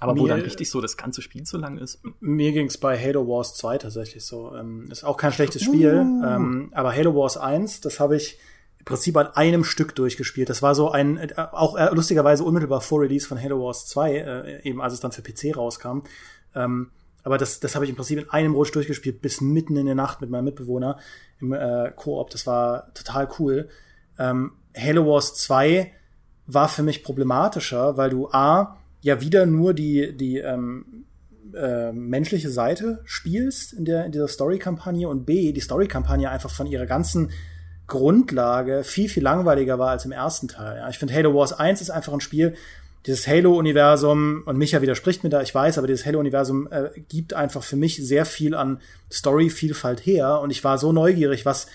aber mir, wo dann richtig so das ganze Spiel so lang ist. Mir ging's bei Halo Wars 2 tatsächlich so. Ähm, ist auch kein schlechtes Spiel, uh. ähm, aber Halo Wars 1, das habe ich im Prinzip an einem Stück durchgespielt. Das war so ein, äh, auch äh, lustigerweise unmittelbar vor Release von Halo Wars 2, äh, eben als es dann für PC rauskam. Ähm, aber das, das habe ich im Prinzip in einem Rutsch durchgespielt, bis mitten in der Nacht mit meinem Mitbewohner im äh, Koop. Das war total cool. Ähm, Halo Wars 2 war für mich problematischer, weil du A, ja wieder nur die, die ähm, äh, menschliche Seite spielst in, der, in dieser Story-Kampagne und B, die Story-Kampagne einfach von ihrer ganzen Grundlage viel, viel langweiliger war als im ersten Teil. Ja. Ich finde, Halo Wars 1 ist einfach ein Spiel, dieses Halo-Universum, und Micha widerspricht mir da, ich weiß, aber dieses Halo-Universum äh, gibt einfach für mich sehr viel an Story-Vielfalt her. Und ich war so neugierig, was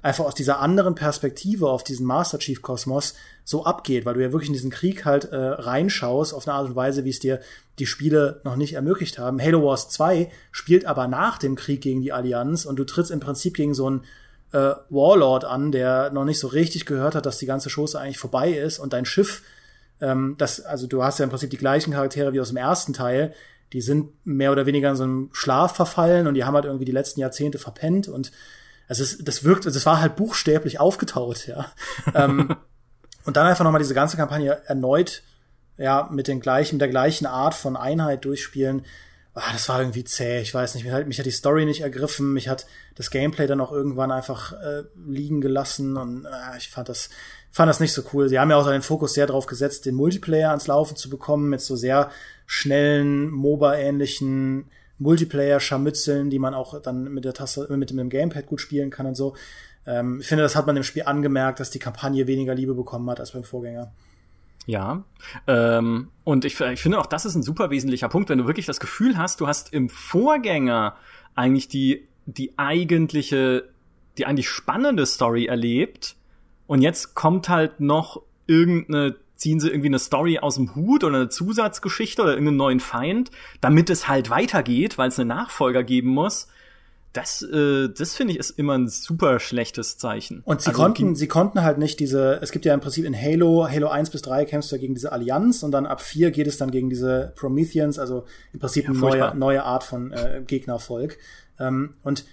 einfach aus dieser anderen Perspektive auf diesen Master Chief Kosmos so abgeht, weil du ja wirklich in diesen Krieg halt äh, reinschaust auf eine Art und Weise, wie es dir die Spiele noch nicht ermöglicht haben. Halo Wars 2 spielt aber nach dem Krieg gegen die Allianz und du trittst im Prinzip gegen so einen äh, Warlord an, der noch nicht so richtig gehört hat, dass die ganze Chose eigentlich vorbei ist und dein Schiff ähm, das, also du hast ja im Prinzip die gleichen Charaktere wie aus dem ersten Teil. Die sind mehr oder weniger in so einem Schlaf verfallen und die haben halt irgendwie die letzten Jahrzehnte verpennt und es ist, das wirkt, das war halt buchstäblich aufgetaut, ja. ähm, und dann einfach nochmal diese ganze Kampagne erneut, ja, mit den gleichen, mit der gleichen Art von Einheit durchspielen. Ah, das war irgendwie zäh, ich weiß nicht, mich hat, mich hat die Story nicht ergriffen, mich hat das Gameplay dann auch irgendwann einfach äh, liegen gelassen und äh, ich fand das, fand das nicht so cool. Sie haben ja auch den Fokus sehr darauf gesetzt, den Multiplayer ans Laufen zu bekommen mit so sehr schnellen, MOBA-ähnlichen Multiplayer-Scharmützeln, die man auch dann mit der Taste, mit dem Gamepad gut spielen kann und so. Ähm, ich finde, das hat man im Spiel angemerkt, dass die Kampagne weniger Liebe bekommen hat als beim Vorgänger. Ja, ähm, und ich, ich finde auch, das ist ein super wesentlicher Punkt, wenn du wirklich das Gefühl hast, du hast im Vorgänger eigentlich die, die eigentliche, die eigentlich spannende Story erlebt und jetzt kommt halt noch irgendeine, ziehen sie irgendwie eine Story aus dem Hut oder eine Zusatzgeschichte oder irgendeinen neuen Feind, damit es halt weitergeht, weil es einen Nachfolger geben muss. Das, äh, das finde ich ist immer ein super schlechtes Zeichen. Und sie also, konnten, sie konnten halt nicht diese, es gibt ja im Prinzip in Halo, Halo 1 bis 3 kämpfst du ja gegen diese Allianz und dann ab 4 geht es dann gegen diese Prometheans, also im Prinzip ja, eine neue, neue Art von äh, Gegnervolk. Ähm, und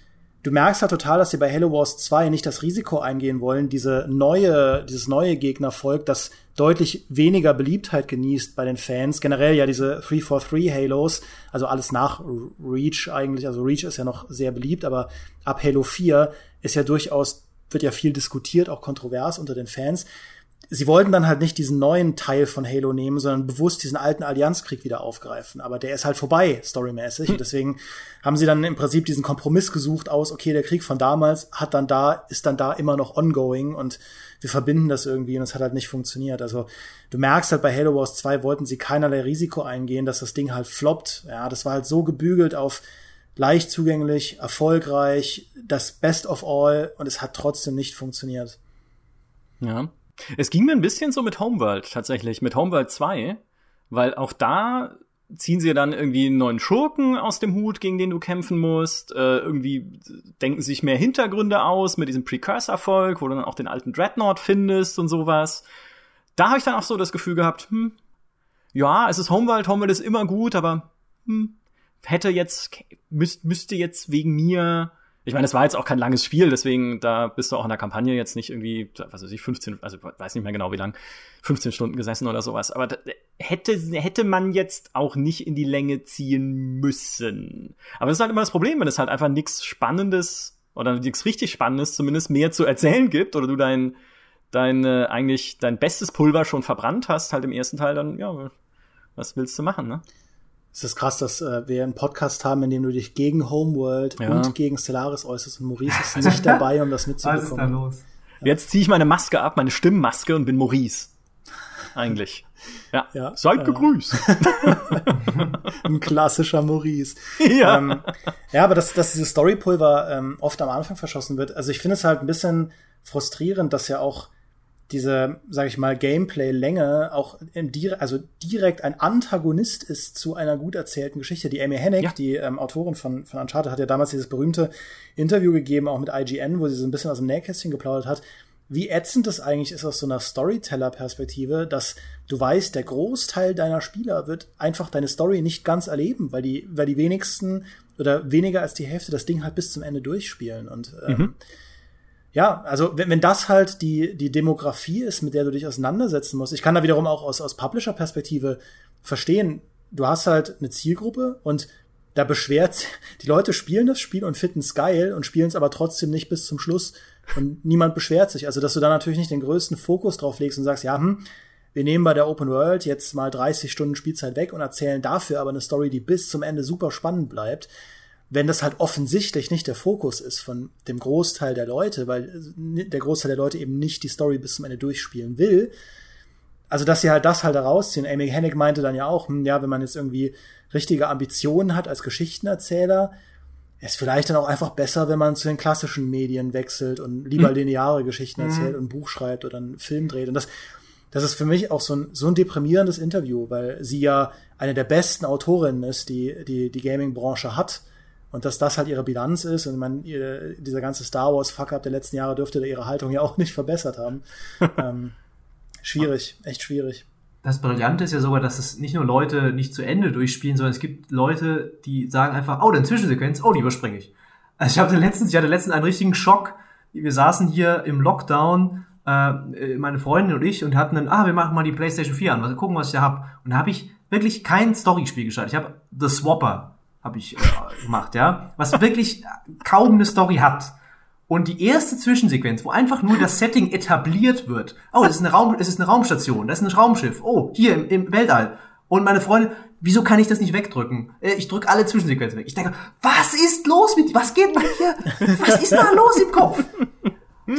du merkst halt total, dass sie bei Halo Wars 2 nicht das Risiko eingehen wollen, diese neue, dieses neue Gegnervolk, das deutlich weniger Beliebtheit genießt bei den Fans. Generell ja diese 343 Halos, also alles nach Reach eigentlich, also Reach ist ja noch sehr beliebt, aber ab Halo 4 ist ja durchaus, wird ja viel diskutiert, auch kontrovers unter den Fans sie wollten dann halt nicht diesen neuen Teil von Halo nehmen, sondern bewusst diesen alten Allianzkrieg wieder aufgreifen. Aber der ist halt vorbei, storymäßig. Hm. Und deswegen haben sie dann im Prinzip diesen Kompromiss gesucht aus, okay, der Krieg von damals hat dann da, ist dann da immer noch ongoing und wir verbinden das irgendwie und es hat halt nicht funktioniert. Also du merkst halt bei Halo Wars 2 wollten sie keinerlei Risiko eingehen, dass das Ding halt floppt. Ja, das war halt so gebügelt auf leicht zugänglich, erfolgreich, das Best of All und es hat trotzdem nicht funktioniert. Ja. Es ging mir ein bisschen so mit Homeworld tatsächlich, mit Homeworld 2, weil auch da ziehen sie dann irgendwie einen neuen Schurken aus dem Hut, gegen den du kämpfen musst. Äh, irgendwie denken sich mehr Hintergründe aus mit diesem Precursor-Volk, wo du dann auch den alten Dreadnought findest und sowas. Da habe ich dann auch so das Gefühl gehabt, hm, ja, es ist Homeworld, Homeworld ist immer gut, aber hm, hätte jetzt, müsst, müsste jetzt wegen mir Ich meine, es war jetzt auch kein langes Spiel, deswegen da bist du auch in der Kampagne jetzt nicht irgendwie, was weiß ich, 15, also weiß nicht mehr genau wie lang, 15 Stunden gesessen oder sowas. Aber da, hätte, hätte man jetzt auch nicht in die Länge ziehen müssen. Aber das ist halt immer das Problem, wenn es halt einfach nichts Spannendes oder nichts richtig Spannendes zumindest mehr zu erzählen gibt oder du dein, dein, äh, eigentlich dein bestes Pulver schon verbrannt hast, halt im ersten Teil, dann, ja, was willst du machen, ne? Es ist krass, dass äh, wir einen Podcast haben, in dem du dich gegen Homeworld ja. und gegen Stellaris äußerst und Maurice ist nicht dabei, um das mitzubekommen. Was ist da los? Ja. Jetzt ziehe ich meine Maske ab, meine Stimmmaske und bin Maurice. Eigentlich. Ja. ja Seid äh, gegrüßt. Ein klassischer Maurice. Ja. Ähm, ja, aber dass, dass dieses Storypulver ähm, oft am Anfang verschossen wird. Also ich finde es halt ein bisschen frustrierend, dass ja auch diese, sag ich mal, Gameplay-Länge auch im dire also direkt ein Antagonist ist zu einer gut erzählten Geschichte. Die Amy Hennig, ja. die ähm, Autorin von, von Uncharted, hat ja damals dieses berühmte Interview gegeben, auch mit IGN, wo sie so ein bisschen aus dem Nähkästchen geplaudert hat. Wie ätzend das eigentlich ist aus so einer Storyteller-Perspektive, dass du weißt, der Großteil deiner Spieler wird einfach deine Story nicht ganz erleben, weil die, weil die wenigsten oder weniger als die Hälfte das Ding halt bis zum Ende durchspielen. Und ähm, mhm ja, also wenn, wenn das halt die, die Demografie ist, mit der du dich auseinandersetzen musst, ich kann da wiederum auch aus, aus Publisher-Perspektive verstehen, du hast halt eine Zielgruppe und da beschwert, die Leute spielen das Spiel und finden es geil und spielen es aber trotzdem nicht bis zum Schluss und niemand beschwert sich. Also, dass du da natürlich nicht den größten Fokus drauf legst und sagst, ja, hm, wir nehmen bei der Open World jetzt mal 30 Stunden Spielzeit weg und erzählen dafür aber eine Story, die bis zum Ende super spannend bleibt wenn das halt offensichtlich nicht der Fokus ist von dem Großteil der Leute, weil äh, der Großteil der Leute eben nicht die Story bis zum Ende durchspielen will, also dass sie halt das halt herausziehen. Amy Hennig meinte dann ja auch, hm, ja, wenn man jetzt irgendwie richtige Ambitionen hat als Geschichtenerzähler, ist vielleicht dann auch einfach besser, wenn man zu den klassischen Medien wechselt und lieber mhm. lineare Geschichten mhm. erzählt und ein Buch schreibt oder einen Film dreht. Und das, das ist für mich auch so ein, so ein deprimierendes Interview, weil sie ja eine der besten Autorinnen ist, die die, die Gaming-Branche hat. Und dass das halt ihre Bilanz ist und man dieser ganze Star Wars Fuck-up der letzten Jahre dürfte ihre Haltung ja auch nicht verbessert haben. ähm, schwierig, echt schwierig. Das Brillante ist ja sogar, dass es nicht nur Leute nicht zu Ende durchspielen, sondern es gibt Leute, die sagen einfach, oh, den Zwischensequenz, oh, die überspringe ich. Also ich hatte letztens, ich hatte letztens einen richtigen Schock. Wir saßen hier im Lockdown, äh, meine Freundin und ich, und hatten dann, ah, wir machen mal die PlayStation 4 an, mal gucken, was ich da hab. Und da habe ich wirklich kein Storyspiel gestartet. Ich habe The Swapper habe ich äh, gemacht, ja, was wirklich kaum eine Story hat. Und die erste Zwischensequenz, wo einfach nur das Setting etabliert wird. Oh, das ist eine Raum, es ist eine Raumstation, das ist ein Raumschiff. Oh, hier im, im Weltall. Und meine Freundin, wieso kann ich das nicht wegdrücken? Äh, ich drücke alle Zwischensequenzen weg. Ich denke, was ist los mit, was geht denn hier? Was ist da los im Kopf?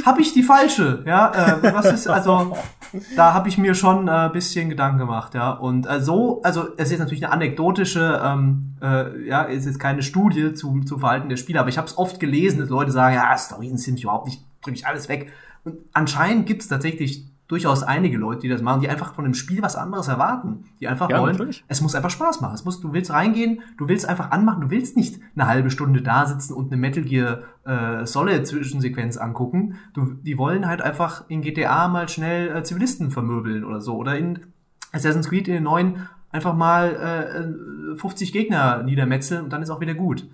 Habe ich die falsche? Ja, äh, was ist also? Da habe ich mir schon ein äh, bisschen Gedanken gemacht, ja. Und äh, so, also es ist natürlich eine anekdotische, ähm, äh, ja, es ist keine Studie zum zum Verhalten der Spieler, aber ich habe es oft gelesen, dass Leute sagen, ja, Storien sind überhaupt nicht, drücke ich alles weg. Und anscheinend gibt es tatsächlich durchaus einige Leute, die das machen, die einfach von dem Spiel was anderes erwarten. Die einfach ja, wollen, natürlich. es muss einfach Spaß machen. Es muss, du willst reingehen, du willst einfach anmachen, du willst nicht eine halbe Stunde da sitzen und eine Metal Gear äh, Solid Zwischensequenz angucken. Du, die wollen halt einfach in GTA mal schnell äh, Zivilisten vermöbeln oder so. Oder in Assassin's Creed in den neuen einfach mal äh, 50 Gegner niedermetzeln und dann ist auch wieder gut.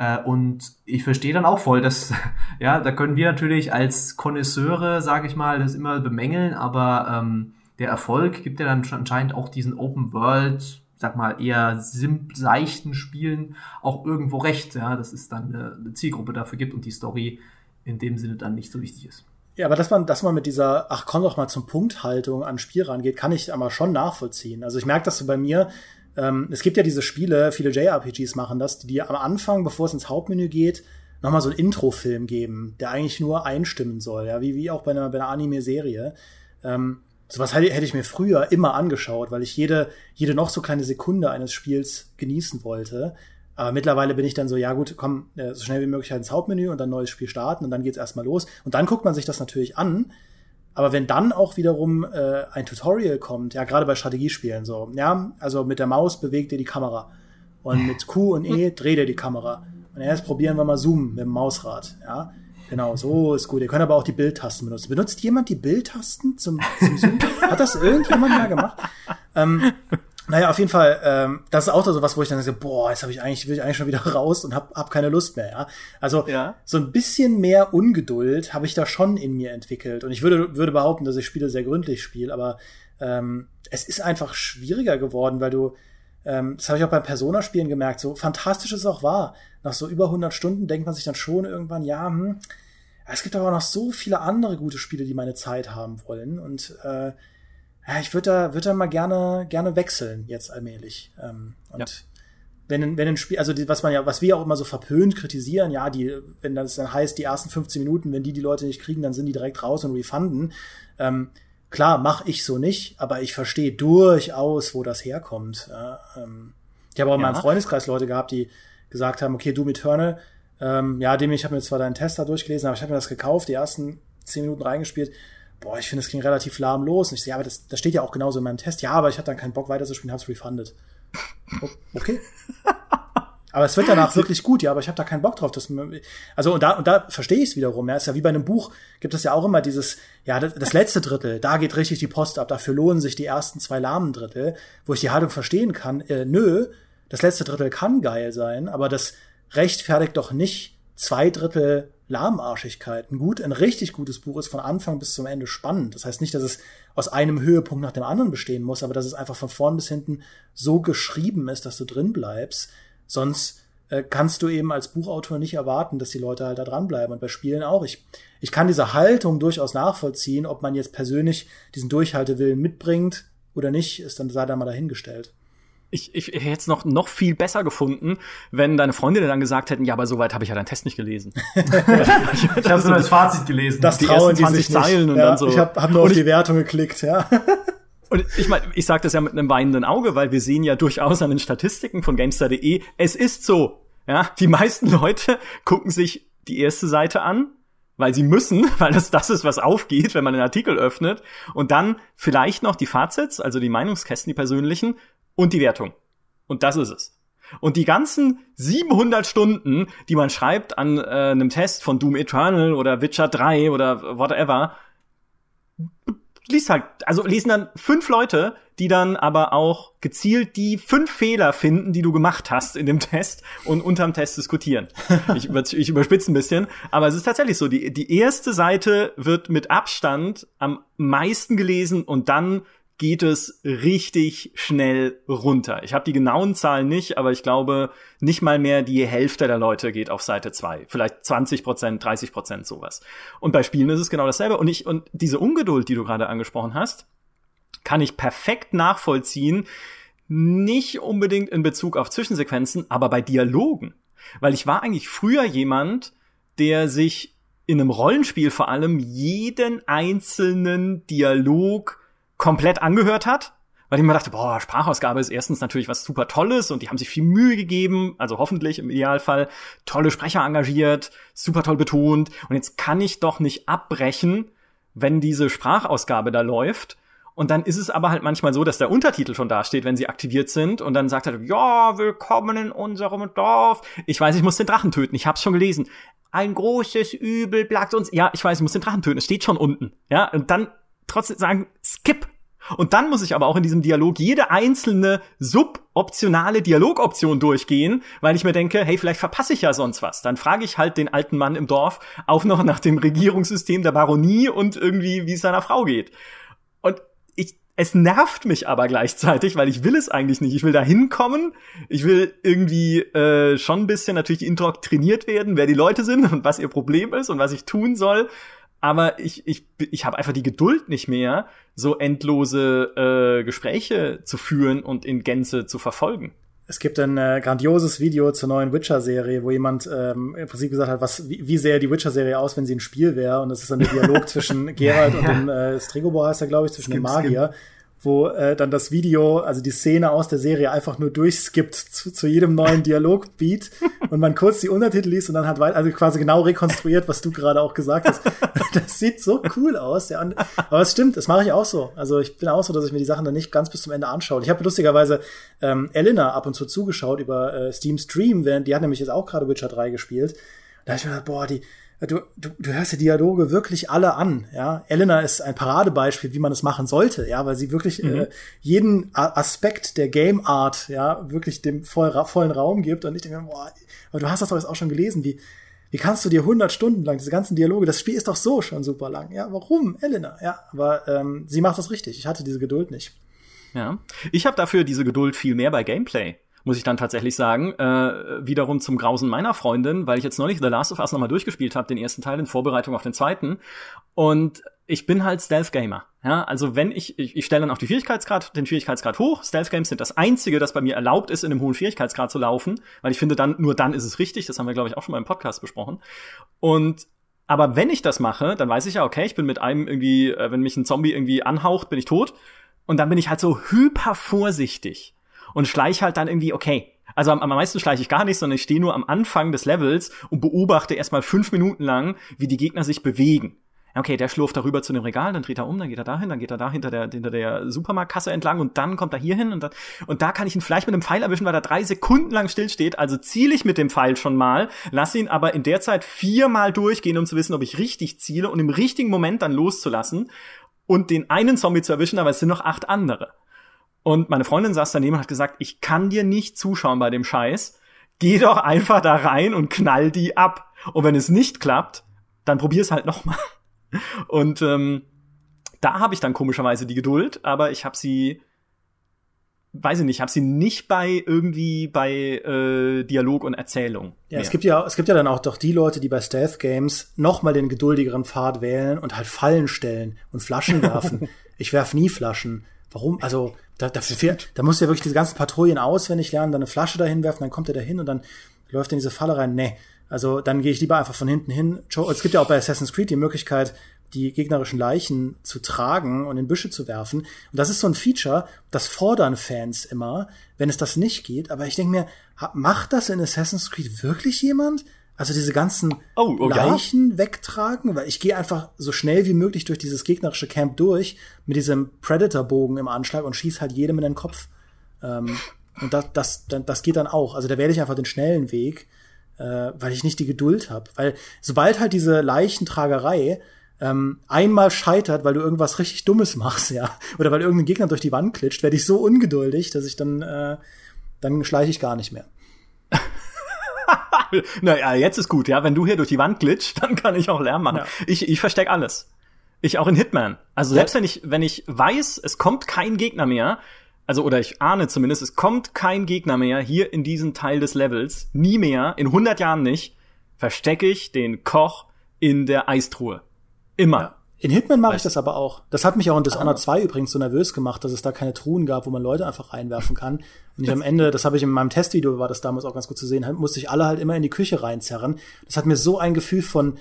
Äh, und ich verstehe dann auch voll, dass, ja, da können wir natürlich als Konnoisseure, sage ich mal, das immer bemängeln, aber ähm, der Erfolg gibt ja dann anscheinend auch diesen Open World, sag mal, eher seichten Spielen auch irgendwo recht, ja, dass es dann eine, Zielgruppe dafür gibt und die Story in dem Sinne dann nicht so wichtig ist. Ja, aber dass man, dass man mit dieser, ach komm doch mal zum Punkthaltung an Spiel rangeht, kann ich aber schon nachvollziehen. Also ich merke das so bei mir, ähm, es gibt ja diese Spiele, viele JRPGs machen das, die am Anfang, bevor es ins Hauptmenü geht, nochmal so einen Intro-Film geben, der eigentlich nur einstimmen soll, ja, wie, wie auch bei einer, bei einer Anime-Serie. Ähm, sowas hätte, hätte ich mir früher immer angeschaut, weil ich jede, jede noch so kleine Sekunde eines Spiels genießen wollte. Aber mittlerweile bin ich dann so, ja gut, komm, äh, so schnell wie möglich halt ins Hauptmenü und dann neues Spiel starten und dann geht's erstmal los. Und dann guckt man sich das natürlich an. Aber wenn dann auch wiederum äh, ein Tutorial kommt, ja, gerade bei Strategiespielen so, ja, also mit der Maus bewegt ihr die Kamera und mit Q und E dreht ihr die Kamera. Und erst probieren wir mal Zoom mit dem Mausrad, ja. Genau, so ist gut. Ihr könnt aber auch die Bildtasten benutzen. Benutzt jemand die Bildtasten zum, zum Zoom? Hat das irgendjemand mal gemacht? Ähm, Naja, auf jeden Fall, ähm, das ist auch so was, wo ich dann sage, boah, jetzt habe ich eigentlich, will ich eigentlich schon wieder raus und hab, hab keine Lust mehr, ja. Also Ja. so ein bisschen mehr Ungeduld habe ich da schon in mir entwickelt. Und ich würde, würde behaupten, dass ich Spiele sehr gründlich spiele, aber ähm, es ist einfach schwieriger geworden, weil du, ähm, das habe ich auch beim Persona-Spielen gemerkt, so fantastisch es auch war. Nach so über 100 Stunden denkt man sich dann schon irgendwann, ja, hm, es gibt aber auch noch so viele andere gute Spiele, die meine Zeit haben wollen. Und äh, ja, ich würde da, würd da mal gerne, gerne wechseln, jetzt allmählich. Ähm, und Ja. wenn, wenn ein Spiel, also die, was man ja, was wir auch immer so verpönt kritisieren, ja, die, wenn das dann heißt, die ersten 15 Minuten, wenn die die Leute nicht kriegen, dann sind die direkt raus und refunden. Ähm, klar, mache ich so nicht, aber ich verstehe durchaus, wo das herkommt. Ja, ähm, ich habe auch in Ja. meinem Freundeskreis Leute gehabt, die gesagt haben, okay, Doom Eternal, ähm, ja, dem ich habe mir zwar deinen Tester durchgelesen, aber ich habe mir das gekauft, die ersten 10 Minuten reingespielt. Boah, ich finde, es ging relativ lahm los. Und ich so, ja, aber das, das steht ja auch genauso in meinem Test. Ja, aber ich hatte dann keinen Bock weiterzuspielen, hab's refunded. Okay. Aber es wird danach wirklich gut, ja, aber ich habe da keinen Bock drauf. Dass, also und da, und da verstehe ich es wiederum. Ja, ist ja wie bei einem Buch, gibt es ja auch immer dieses, ja, das, das letzte Drittel, da geht richtig die Post ab, dafür lohnen sich die ersten zwei lahmen Drittel, wo ich die Haltung verstehen kann, äh, nö, das letzte Drittel kann geil sein, aber das rechtfertigt doch nicht zwei Drittel Lahmarschigkeit. Ein gut, ein richtig gutes Buch ist von Anfang bis zum Ende spannend. Das heißt nicht, dass es aus einem Höhepunkt nach dem anderen bestehen muss, aber dass es einfach von vorn bis hinten so geschrieben ist, dass du drin bleibst. Sonst äh, kannst du eben als Buchautor nicht erwarten, dass die Leute halt da dranbleiben. Und bei Spielen auch. Ich, ich kann diese Haltung durchaus nachvollziehen, ob man jetzt persönlich diesen Durchhaltewillen mitbringt oder nicht, ist dann sei da mal dahingestellt. Ich, ich hätte es noch, noch viel besser gefunden, wenn deine Freundinnen dann gesagt hätten, ja, aber soweit habe ich ja deinen Test nicht gelesen. Ich habe nur das Fazit gelesen. Das Die trauen ersten die 20 sich nicht. Zeilen und ja, dann so. Ich habe hab nur Und auf die Wertung geklickt, ja. Und ich meine, ich sage das ja mit einem weinenden Auge, weil wir sehen ja durchaus an den Statistiken von Gamestar.de, es ist so. Ja, die meisten Leute gucken sich die erste Seite an, weil sie müssen, weil das das ist, was aufgeht, wenn man den Artikel öffnet, und dann vielleicht noch die Fazits, also die Meinungskästen, die persönlichen, und die Wertung. Und das ist es. Und die ganzen 700 Stunden, die man schreibt an äh, einem Test von Doom Eternal oder Witcher 3 oder whatever, liest halt, also lesen dann fünf Leute, die dann aber auch gezielt die fünf Fehler finden, die du gemacht hast in dem Test und unterm Test diskutieren. Ich, über, ich überspitze ein bisschen, aber es ist tatsächlich so, die, die erste Seite wird mit Abstand am meisten gelesen und dann geht es richtig schnell runter. Ich habe die genauen Zahlen nicht, aber ich glaube, nicht mal mehr die Hälfte der Leute geht auf Seite 2. Vielleicht 20 Prozent, 30 Prozent sowas. Und bei Spielen ist es genau dasselbe. Und ich, und diese Ungeduld, die du gerade angesprochen hast, kann ich perfekt nachvollziehen. Nicht unbedingt in Bezug auf Zwischensequenzen, aber bei Dialogen. Weil ich war eigentlich früher jemand, der sich in einem Rollenspiel vor allem jeden einzelnen Dialog komplett angehört hat, weil ich mir dachte, boah, Sprachausgabe ist erstens natürlich was super Tolles und die haben sich viel Mühe gegeben, also hoffentlich im Idealfall tolle Sprecher engagiert, super toll betont und jetzt kann ich doch nicht abbrechen, wenn diese Sprachausgabe da läuft. Und dann ist es aber halt manchmal so, dass der Untertitel schon dasteht, wenn sie aktiviert sind. Und dann sagt er, ja, willkommen in unserem Dorf. Ich weiß, ich muss den Drachen töten. Ich hab's schon gelesen. Ein großes Übel plagt uns. Ja, ich weiß, ich muss den Drachen töten. Es steht schon unten. Ja, und dann trotzdem sagen, skip. Und dann muss ich aber auch in diesem Dialog jede einzelne suboptionale Dialogoption durchgehen, weil ich mir denke, hey, vielleicht verpasse ich ja sonst was. Dann frage ich halt den alten Mann im Dorf auch noch nach dem Regierungssystem der Baronie und irgendwie, wie es seiner Frau geht. Und ich, es nervt mich aber gleichzeitig, weil ich will es eigentlich nicht. Ich will da hinkommen. Ich will irgendwie äh, schon ein bisschen natürlich indoktriniert werden, wer die Leute sind und was ihr Problem ist und was ich tun soll. Aber ich, ich, ich habe einfach die Geduld nicht mehr, so endlose äh, Gespräche zu führen und in Gänze zu verfolgen. Es gibt ein äh, grandioses Video zur neuen Witcher-Serie, wo jemand ähm, im Prinzip gesagt hat, was, wie, wie sähe die Witcher-Serie aus, wenn sie ein Spiel wäre. Und das ist dann der Dialog zwischen Geralt und dem äh, Stregobor heißt er, glaube ich, zwischen dem Skip, Magier, wo äh, dann das Video, also die Szene aus der Serie einfach nur durchskippt zu, zu jedem neuen Dialogbeat und man kurz die Untertitel liest und dann hat also quasi genau rekonstruiert, was du gerade auch gesagt hast. Das sieht so cool aus. Ja. Aber es stimmt, das mache ich auch so. Also ich bin auch so, dass ich mir die Sachen dann nicht ganz bis zum Ende anschaue. Ich habe lustigerweise ähm, Elena ab und zu zugeschaut über äh, Steam Stream, während die hat nämlich jetzt auch gerade Witcher 3 gespielt. Da habe ich mir gedacht, boah, die, du, du, du hörst die Dialoge wirklich alle an, ja. Elena ist ein Paradebeispiel, wie man es machen sollte, ja, weil sie wirklich mhm. äh, jeden Aspekt der Game Art, ja, wirklich dem voll, vollen Raum gibt. Und ich denke, boah, aber du hast das doch jetzt auch schon gelesen, wie, wie kannst du dir 100 Stunden lang diese ganzen Dialoge, das Spiel ist doch so schon super lang, ja, warum, Elena, ja, aber ähm, sie macht das richtig, ich hatte diese Geduld nicht. Ja, ich habe dafür diese Geduld viel mehr bei Gameplay muss ich dann tatsächlich sagen. Äh, wiederum zum Grausen meiner Freundin, weil ich jetzt neulich The Last of Us nochmal durchgespielt habe, den ersten Teil in Vorbereitung auf den zweiten. Und ich bin halt Stealth-Gamer. Ja, also wenn ich, ich, ich stelle dann auch die Schwierigkeitsgrad, den Schwierigkeitsgrad hoch. Stealth-Games sind das einzige, das bei mir erlaubt ist, in einem hohen Schwierigkeitsgrad zu laufen, weil ich finde, dann, nur dann ist es richtig. Das haben wir, glaube ich, auch schon mal im Podcast besprochen. Und aber wenn ich das mache, dann weiß ich ja, okay, ich bin mit einem irgendwie, äh, wenn mich ein Zombie irgendwie anhaucht, bin ich tot. Und dann bin ich halt so hyper vorsichtig und schleich halt dann irgendwie, okay, also am, am meisten schleiche ich gar nicht, sondern ich stehe nur am Anfang des Levels und beobachte erstmal fünf Minuten lang, wie die Gegner sich bewegen. Okay, der schlurft darüber zu dem Regal, dann dreht er um, dann geht er dahin, dann geht er da hinter der, hinter der Supermarktkasse entlang und dann kommt er hier hin und, dann, und da kann ich ihn vielleicht mit einem Pfeil erwischen, weil er drei Sekunden lang stillsteht. Also ziele ich mit dem Pfeil schon mal, lasse ihn aber in der Zeit viermal durchgehen, um zu wissen, ob ich richtig ziele und im richtigen Moment dann loszulassen und den einen Zombie zu erwischen, aber es sind noch acht andere. Und meine Freundin saß daneben und hat gesagt, ich kann dir nicht zuschauen bei dem Scheiß. Geh doch einfach da rein und knall die ab. Und wenn es nicht klappt, dann probier es halt noch mal. Und ähm, da habe ich dann komischerweise die Geduld, aber ich habe sie, weiß ich nicht, habe sie nicht bei irgendwie bei äh, Dialog und Erzählung. Ja, mehr. es gibt ja, es gibt ja dann auch doch die Leute, die bei Stealth Games noch mal den geduldigeren Pfad wählen und halt Fallen stellen und Flaschen werfen. ich werf nie Flaschen. Warum? Also da, da, da musst du ja wirklich diese ganzen Patrouillen auswendig lernen, dann eine Flasche dahin werfen, dann kommt er dahin und dann läuft er in diese Falle rein. Nee. Also dann gehe ich lieber einfach von hinten hin. Es gibt ja auch bei Assassin's Creed die Möglichkeit, die gegnerischen Leichen zu tragen und in Büsche zu werfen. Und das ist so ein Feature, das fordern Fans immer, wenn es das nicht geht. Aber ich denke mir, macht das in Assassin's Creed wirklich jemand? Also diese ganzen oh, oh, Leichen ja? wegtragen, weil ich gehe einfach so schnell wie möglich durch dieses gegnerische Camp durch mit diesem Predator-Bogen im Anschlag und schieß halt jedem in den Kopf. Ähm, und das, das, das geht dann auch. Also da wähle ich einfach den schnellen Weg, äh, weil ich nicht die Geduld habe. Weil sobald halt diese Leichentragerei ähm, einmal scheitert, weil du irgendwas richtig Dummes machst, ja, oder weil irgendein Gegner durch die Wand klitscht, werde ich so ungeduldig, dass ich dann, äh, dann schleiche ich gar nicht mehr. naja, jetzt ist gut, ja. Wenn du hier durch die Wand glitscht, dann kann ich auch Lärm machen. Ja. Ich, ich verstecke alles. Ich auch in Hitman. Also selbst wenn ich, wenn ich weiß, es kommt kein Gegner mehr, also oder ich ahne zumindest, es kommt kein Gegner mehr hier in diesen Teil des Levels, nie mehr, in 100 Jahren nicht, verstecke ich den Koch in der Eistruhe. Immer. Ja. In Hitman mache ich das aber auch. Das hat mich auch in Dishonored 2 übrigens so nervös gemacht, dass es da keine Truhen gab, wo man Leute einfach reinwerfen kann. Und ich am Ende, das habe ich in meinem Testvideo, war das damals auch ganz gut zu sehen, musste ich alle halt immer in die Küche reinzerren. Das hat mir so ein Gefühl von,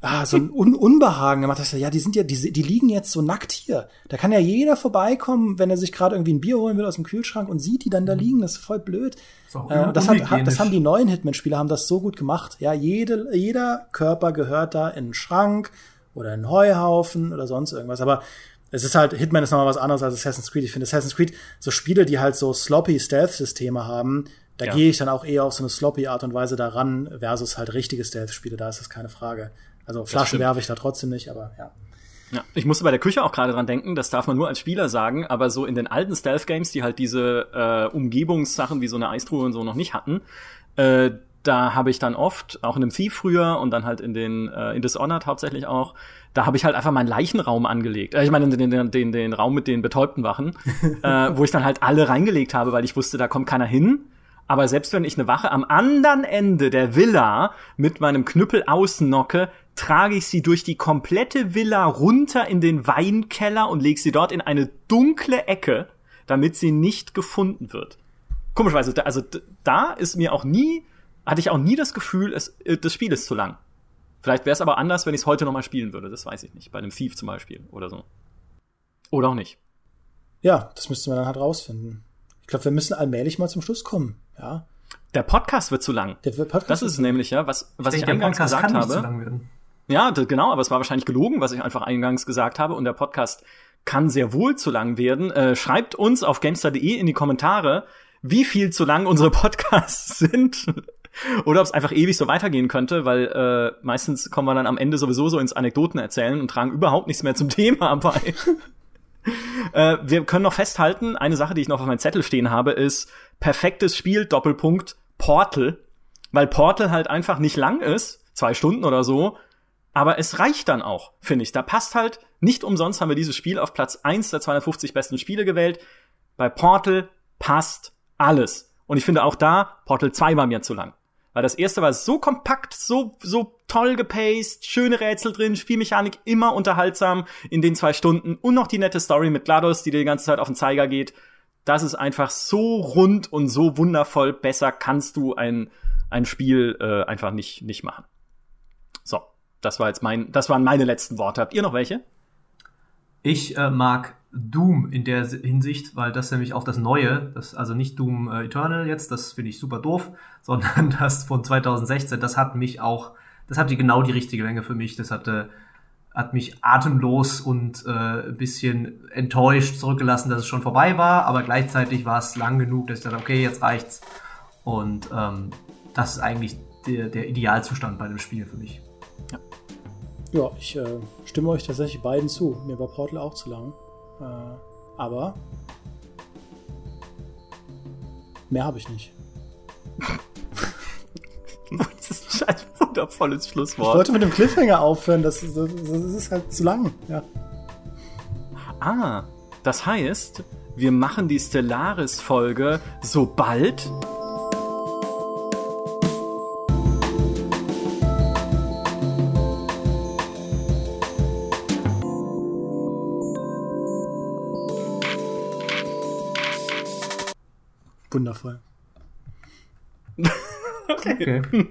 ah, so ein Un Unbehagen gemacht. Ich so, ja, die sind ja, die, die liegen jetzt so nackt hier. Da kann ja jeder vorbeikommen, wenn er sich gerade irgendwie ein Bier holen will aus dem Kühlschrank und sieht die dann da mhm. liegen. Das ist voll blöd. So, äh, das, hat, das haben die neuen Hitman-Spieler haben das so gut gemacht. Ja, jede, jeder Körper gehört da in einen Schrank oder einen Heuhaufen oder sonst irgendwas. Aber es ist halt, Hitman ist nochmal was anderes als Assassin's Creed. Ich finde Assassin's Creed, so Spiele, die halt so sloppy Stealth-Systeme haben, da ja. gehe ich dann auch eher auf so eine sloppy Art und Weise daran, versus halt richtige Stealth-Spiele, da ist das keine Frage. Also Flaschen werfe ich da trotzdem nicht, aber ja. Ja, ich musste bei der Küche auch gerade dran denken, das darf man nur als Spieler sagen, aber so in den alten Stealth-Games, die halt diese äh, Umgebungssachen wie so eine Eistruhe und so noch nicht hatten, äh, da habe ich dann oft, auch in einem Thief früher und dann halt in den äh, in Dishonored hauptsächlich auch, da habe ich halt einfach meinen Leichenraum angelegt. Äh, ich meine, den, den, den, den Raum mit den betäubten Wachen, äh, wo ich dann halt alle reingelegt habe, weil ich wusste, da kommt keiner hin. Aber selbst wenn ich eine Wache am anderen Ende der Villa mit meinem Knüppel ausnocke, trage ich sie durch die komplette Villa runter in den Weinkeller und lege sie dort in eine dunkle Ecke, damit sie nicht gefunden wird. Komischerweise, also da ist mir auch nie hatte ich auch nie das Gefühl, es, äh, das Spiel ist zu lang. Vielleicht wäre es aber anders, wenn ich es heute nochmal spielen würde. Das weiß ich nicht. Bei einem Thief zum Beispiel oder so. Oder auch nicht. Ja, das müssten wir dann halt rausfinden. Ich glaube, wir müssen allmählich mal zum Schluss kommen. Ja. Der Podcast wird zu lang. Der Podcast das ist es nämlich, ja, was, was ich, ich eingangs gesagt habe. Ja, genau, aber es war wahrscheinlich gelogen, was ich einfach eingangs gesagt habe. Und der Podcast kann sehr wohl zu lang werden. Äh, schreibt uns auf gamestar.de in die Kommentare, wie viel zu lang unsere Podcasts sind. Oder ob es einfach ewig so weitergehen könnte, weil äh, meistens kommen wir dann am Ende sowieso so ins Anekdoten erzählen und tragen überhaupt nichts mehr zum Thema bei. äh, wir können noch festhalten, eine Sache, die ich noch auf meinem Zettel stehen habe, ist perfektes Spiel, Doppelpunkt, Portal. Weil Portal halt einfach nicht lang ist, zwei Stunden oder so, aber es reicht dann auch, finde ich. Da passt halt, nicht umsonst haben wir dieses Spiel auf Platz eins der 250 besten Spiele gewählt. Bei Portal passt alles. Und ich finde auch da, Portal 2 war mir zu lang. Weil das erste war so kompakt, so, so toll gepaced, schöne Rätsel drin, Spielmechanik immer unterhaltsam in den zwei Stunden und noch die nette Story mit GLaDOS, die dir die ganze Zeit auf den Zeiger geht. Das ist einfach so rund und so wundervoll. Besser kannst du ein, ein Spiel äh, einfach nicht, nicht machen. So, das war jetzt mein, das waren meine letzten Worte. Habt ihr noch welche? Ich äh, mag Doom in der Hinsicht, weil das nämlich auch das Neue, das, also nicht Doom äh, Eternal jetzt, das finde ich super doof, sondern das von 2016, das hat mich auch, das hatte genau die richtige Länge für mich. Das hatte, hat mich atemlos und äh, ein bisschen enttäuscht zurückgelassen, dass es schon vorbei war, aber gleichzeitig war es lang genug, dass ich dachte, okay, jetzt reicht's. Und ähm, das ist eigentlich der, der Idealzustand bei dem Spiel für mich. Ja, ja ich äh, stimme euch tatsächlich beiden zu. Mir war Portal auch zu lang. Äh, aber mehr habe ich nicht. das ist ein wundervolles Schlusswort. Ich wollte mit dem Cliffhanger aufhören, das, das, das ist halt zu lang. Ja. Ah, das heißt, wir machen die Stellaris-Folge sobald Wundervoll. okay. okay.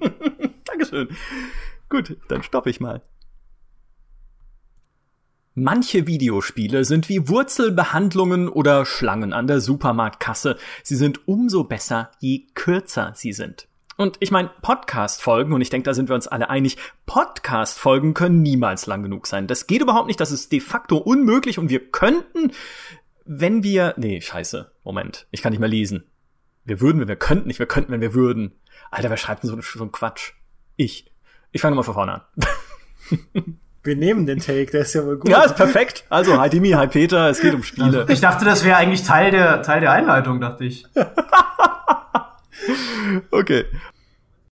Dankeschön. Gut, dann stoppe ich mal. Manche Videospiele sind wie Wurzelbehandlungen oder Schlangen an der Supermarktkasse. Sie sind umso besser, je kürzer sie sind. Und ich meine, Podcast-Folgen, und ich denke, da sind wir uns alle einig, Podcast-Folgen können niemals lang genug sein. Das geht überhaupt nicht, das ist de facto unmöglich und wir könnten, wenn wir. Nee, scheiße. Moment. Ich kann nicht mehr lesen. Wir würden, wenn wir könnten, nicht wir könnten, wenn wir würden. Alter, wer schreibt denn so, so einen Quatsch? Ich. Ich fange mal von vorne an. Wir nehmen den Take, der ist ja wohl gut. Ja, ist perfekt. Also, hi Dimi, hi Peter, es geht um Spiele. Ich dachte, das wäre eigentlich Teil der, Teil der Einleitung, dachte ich. okay,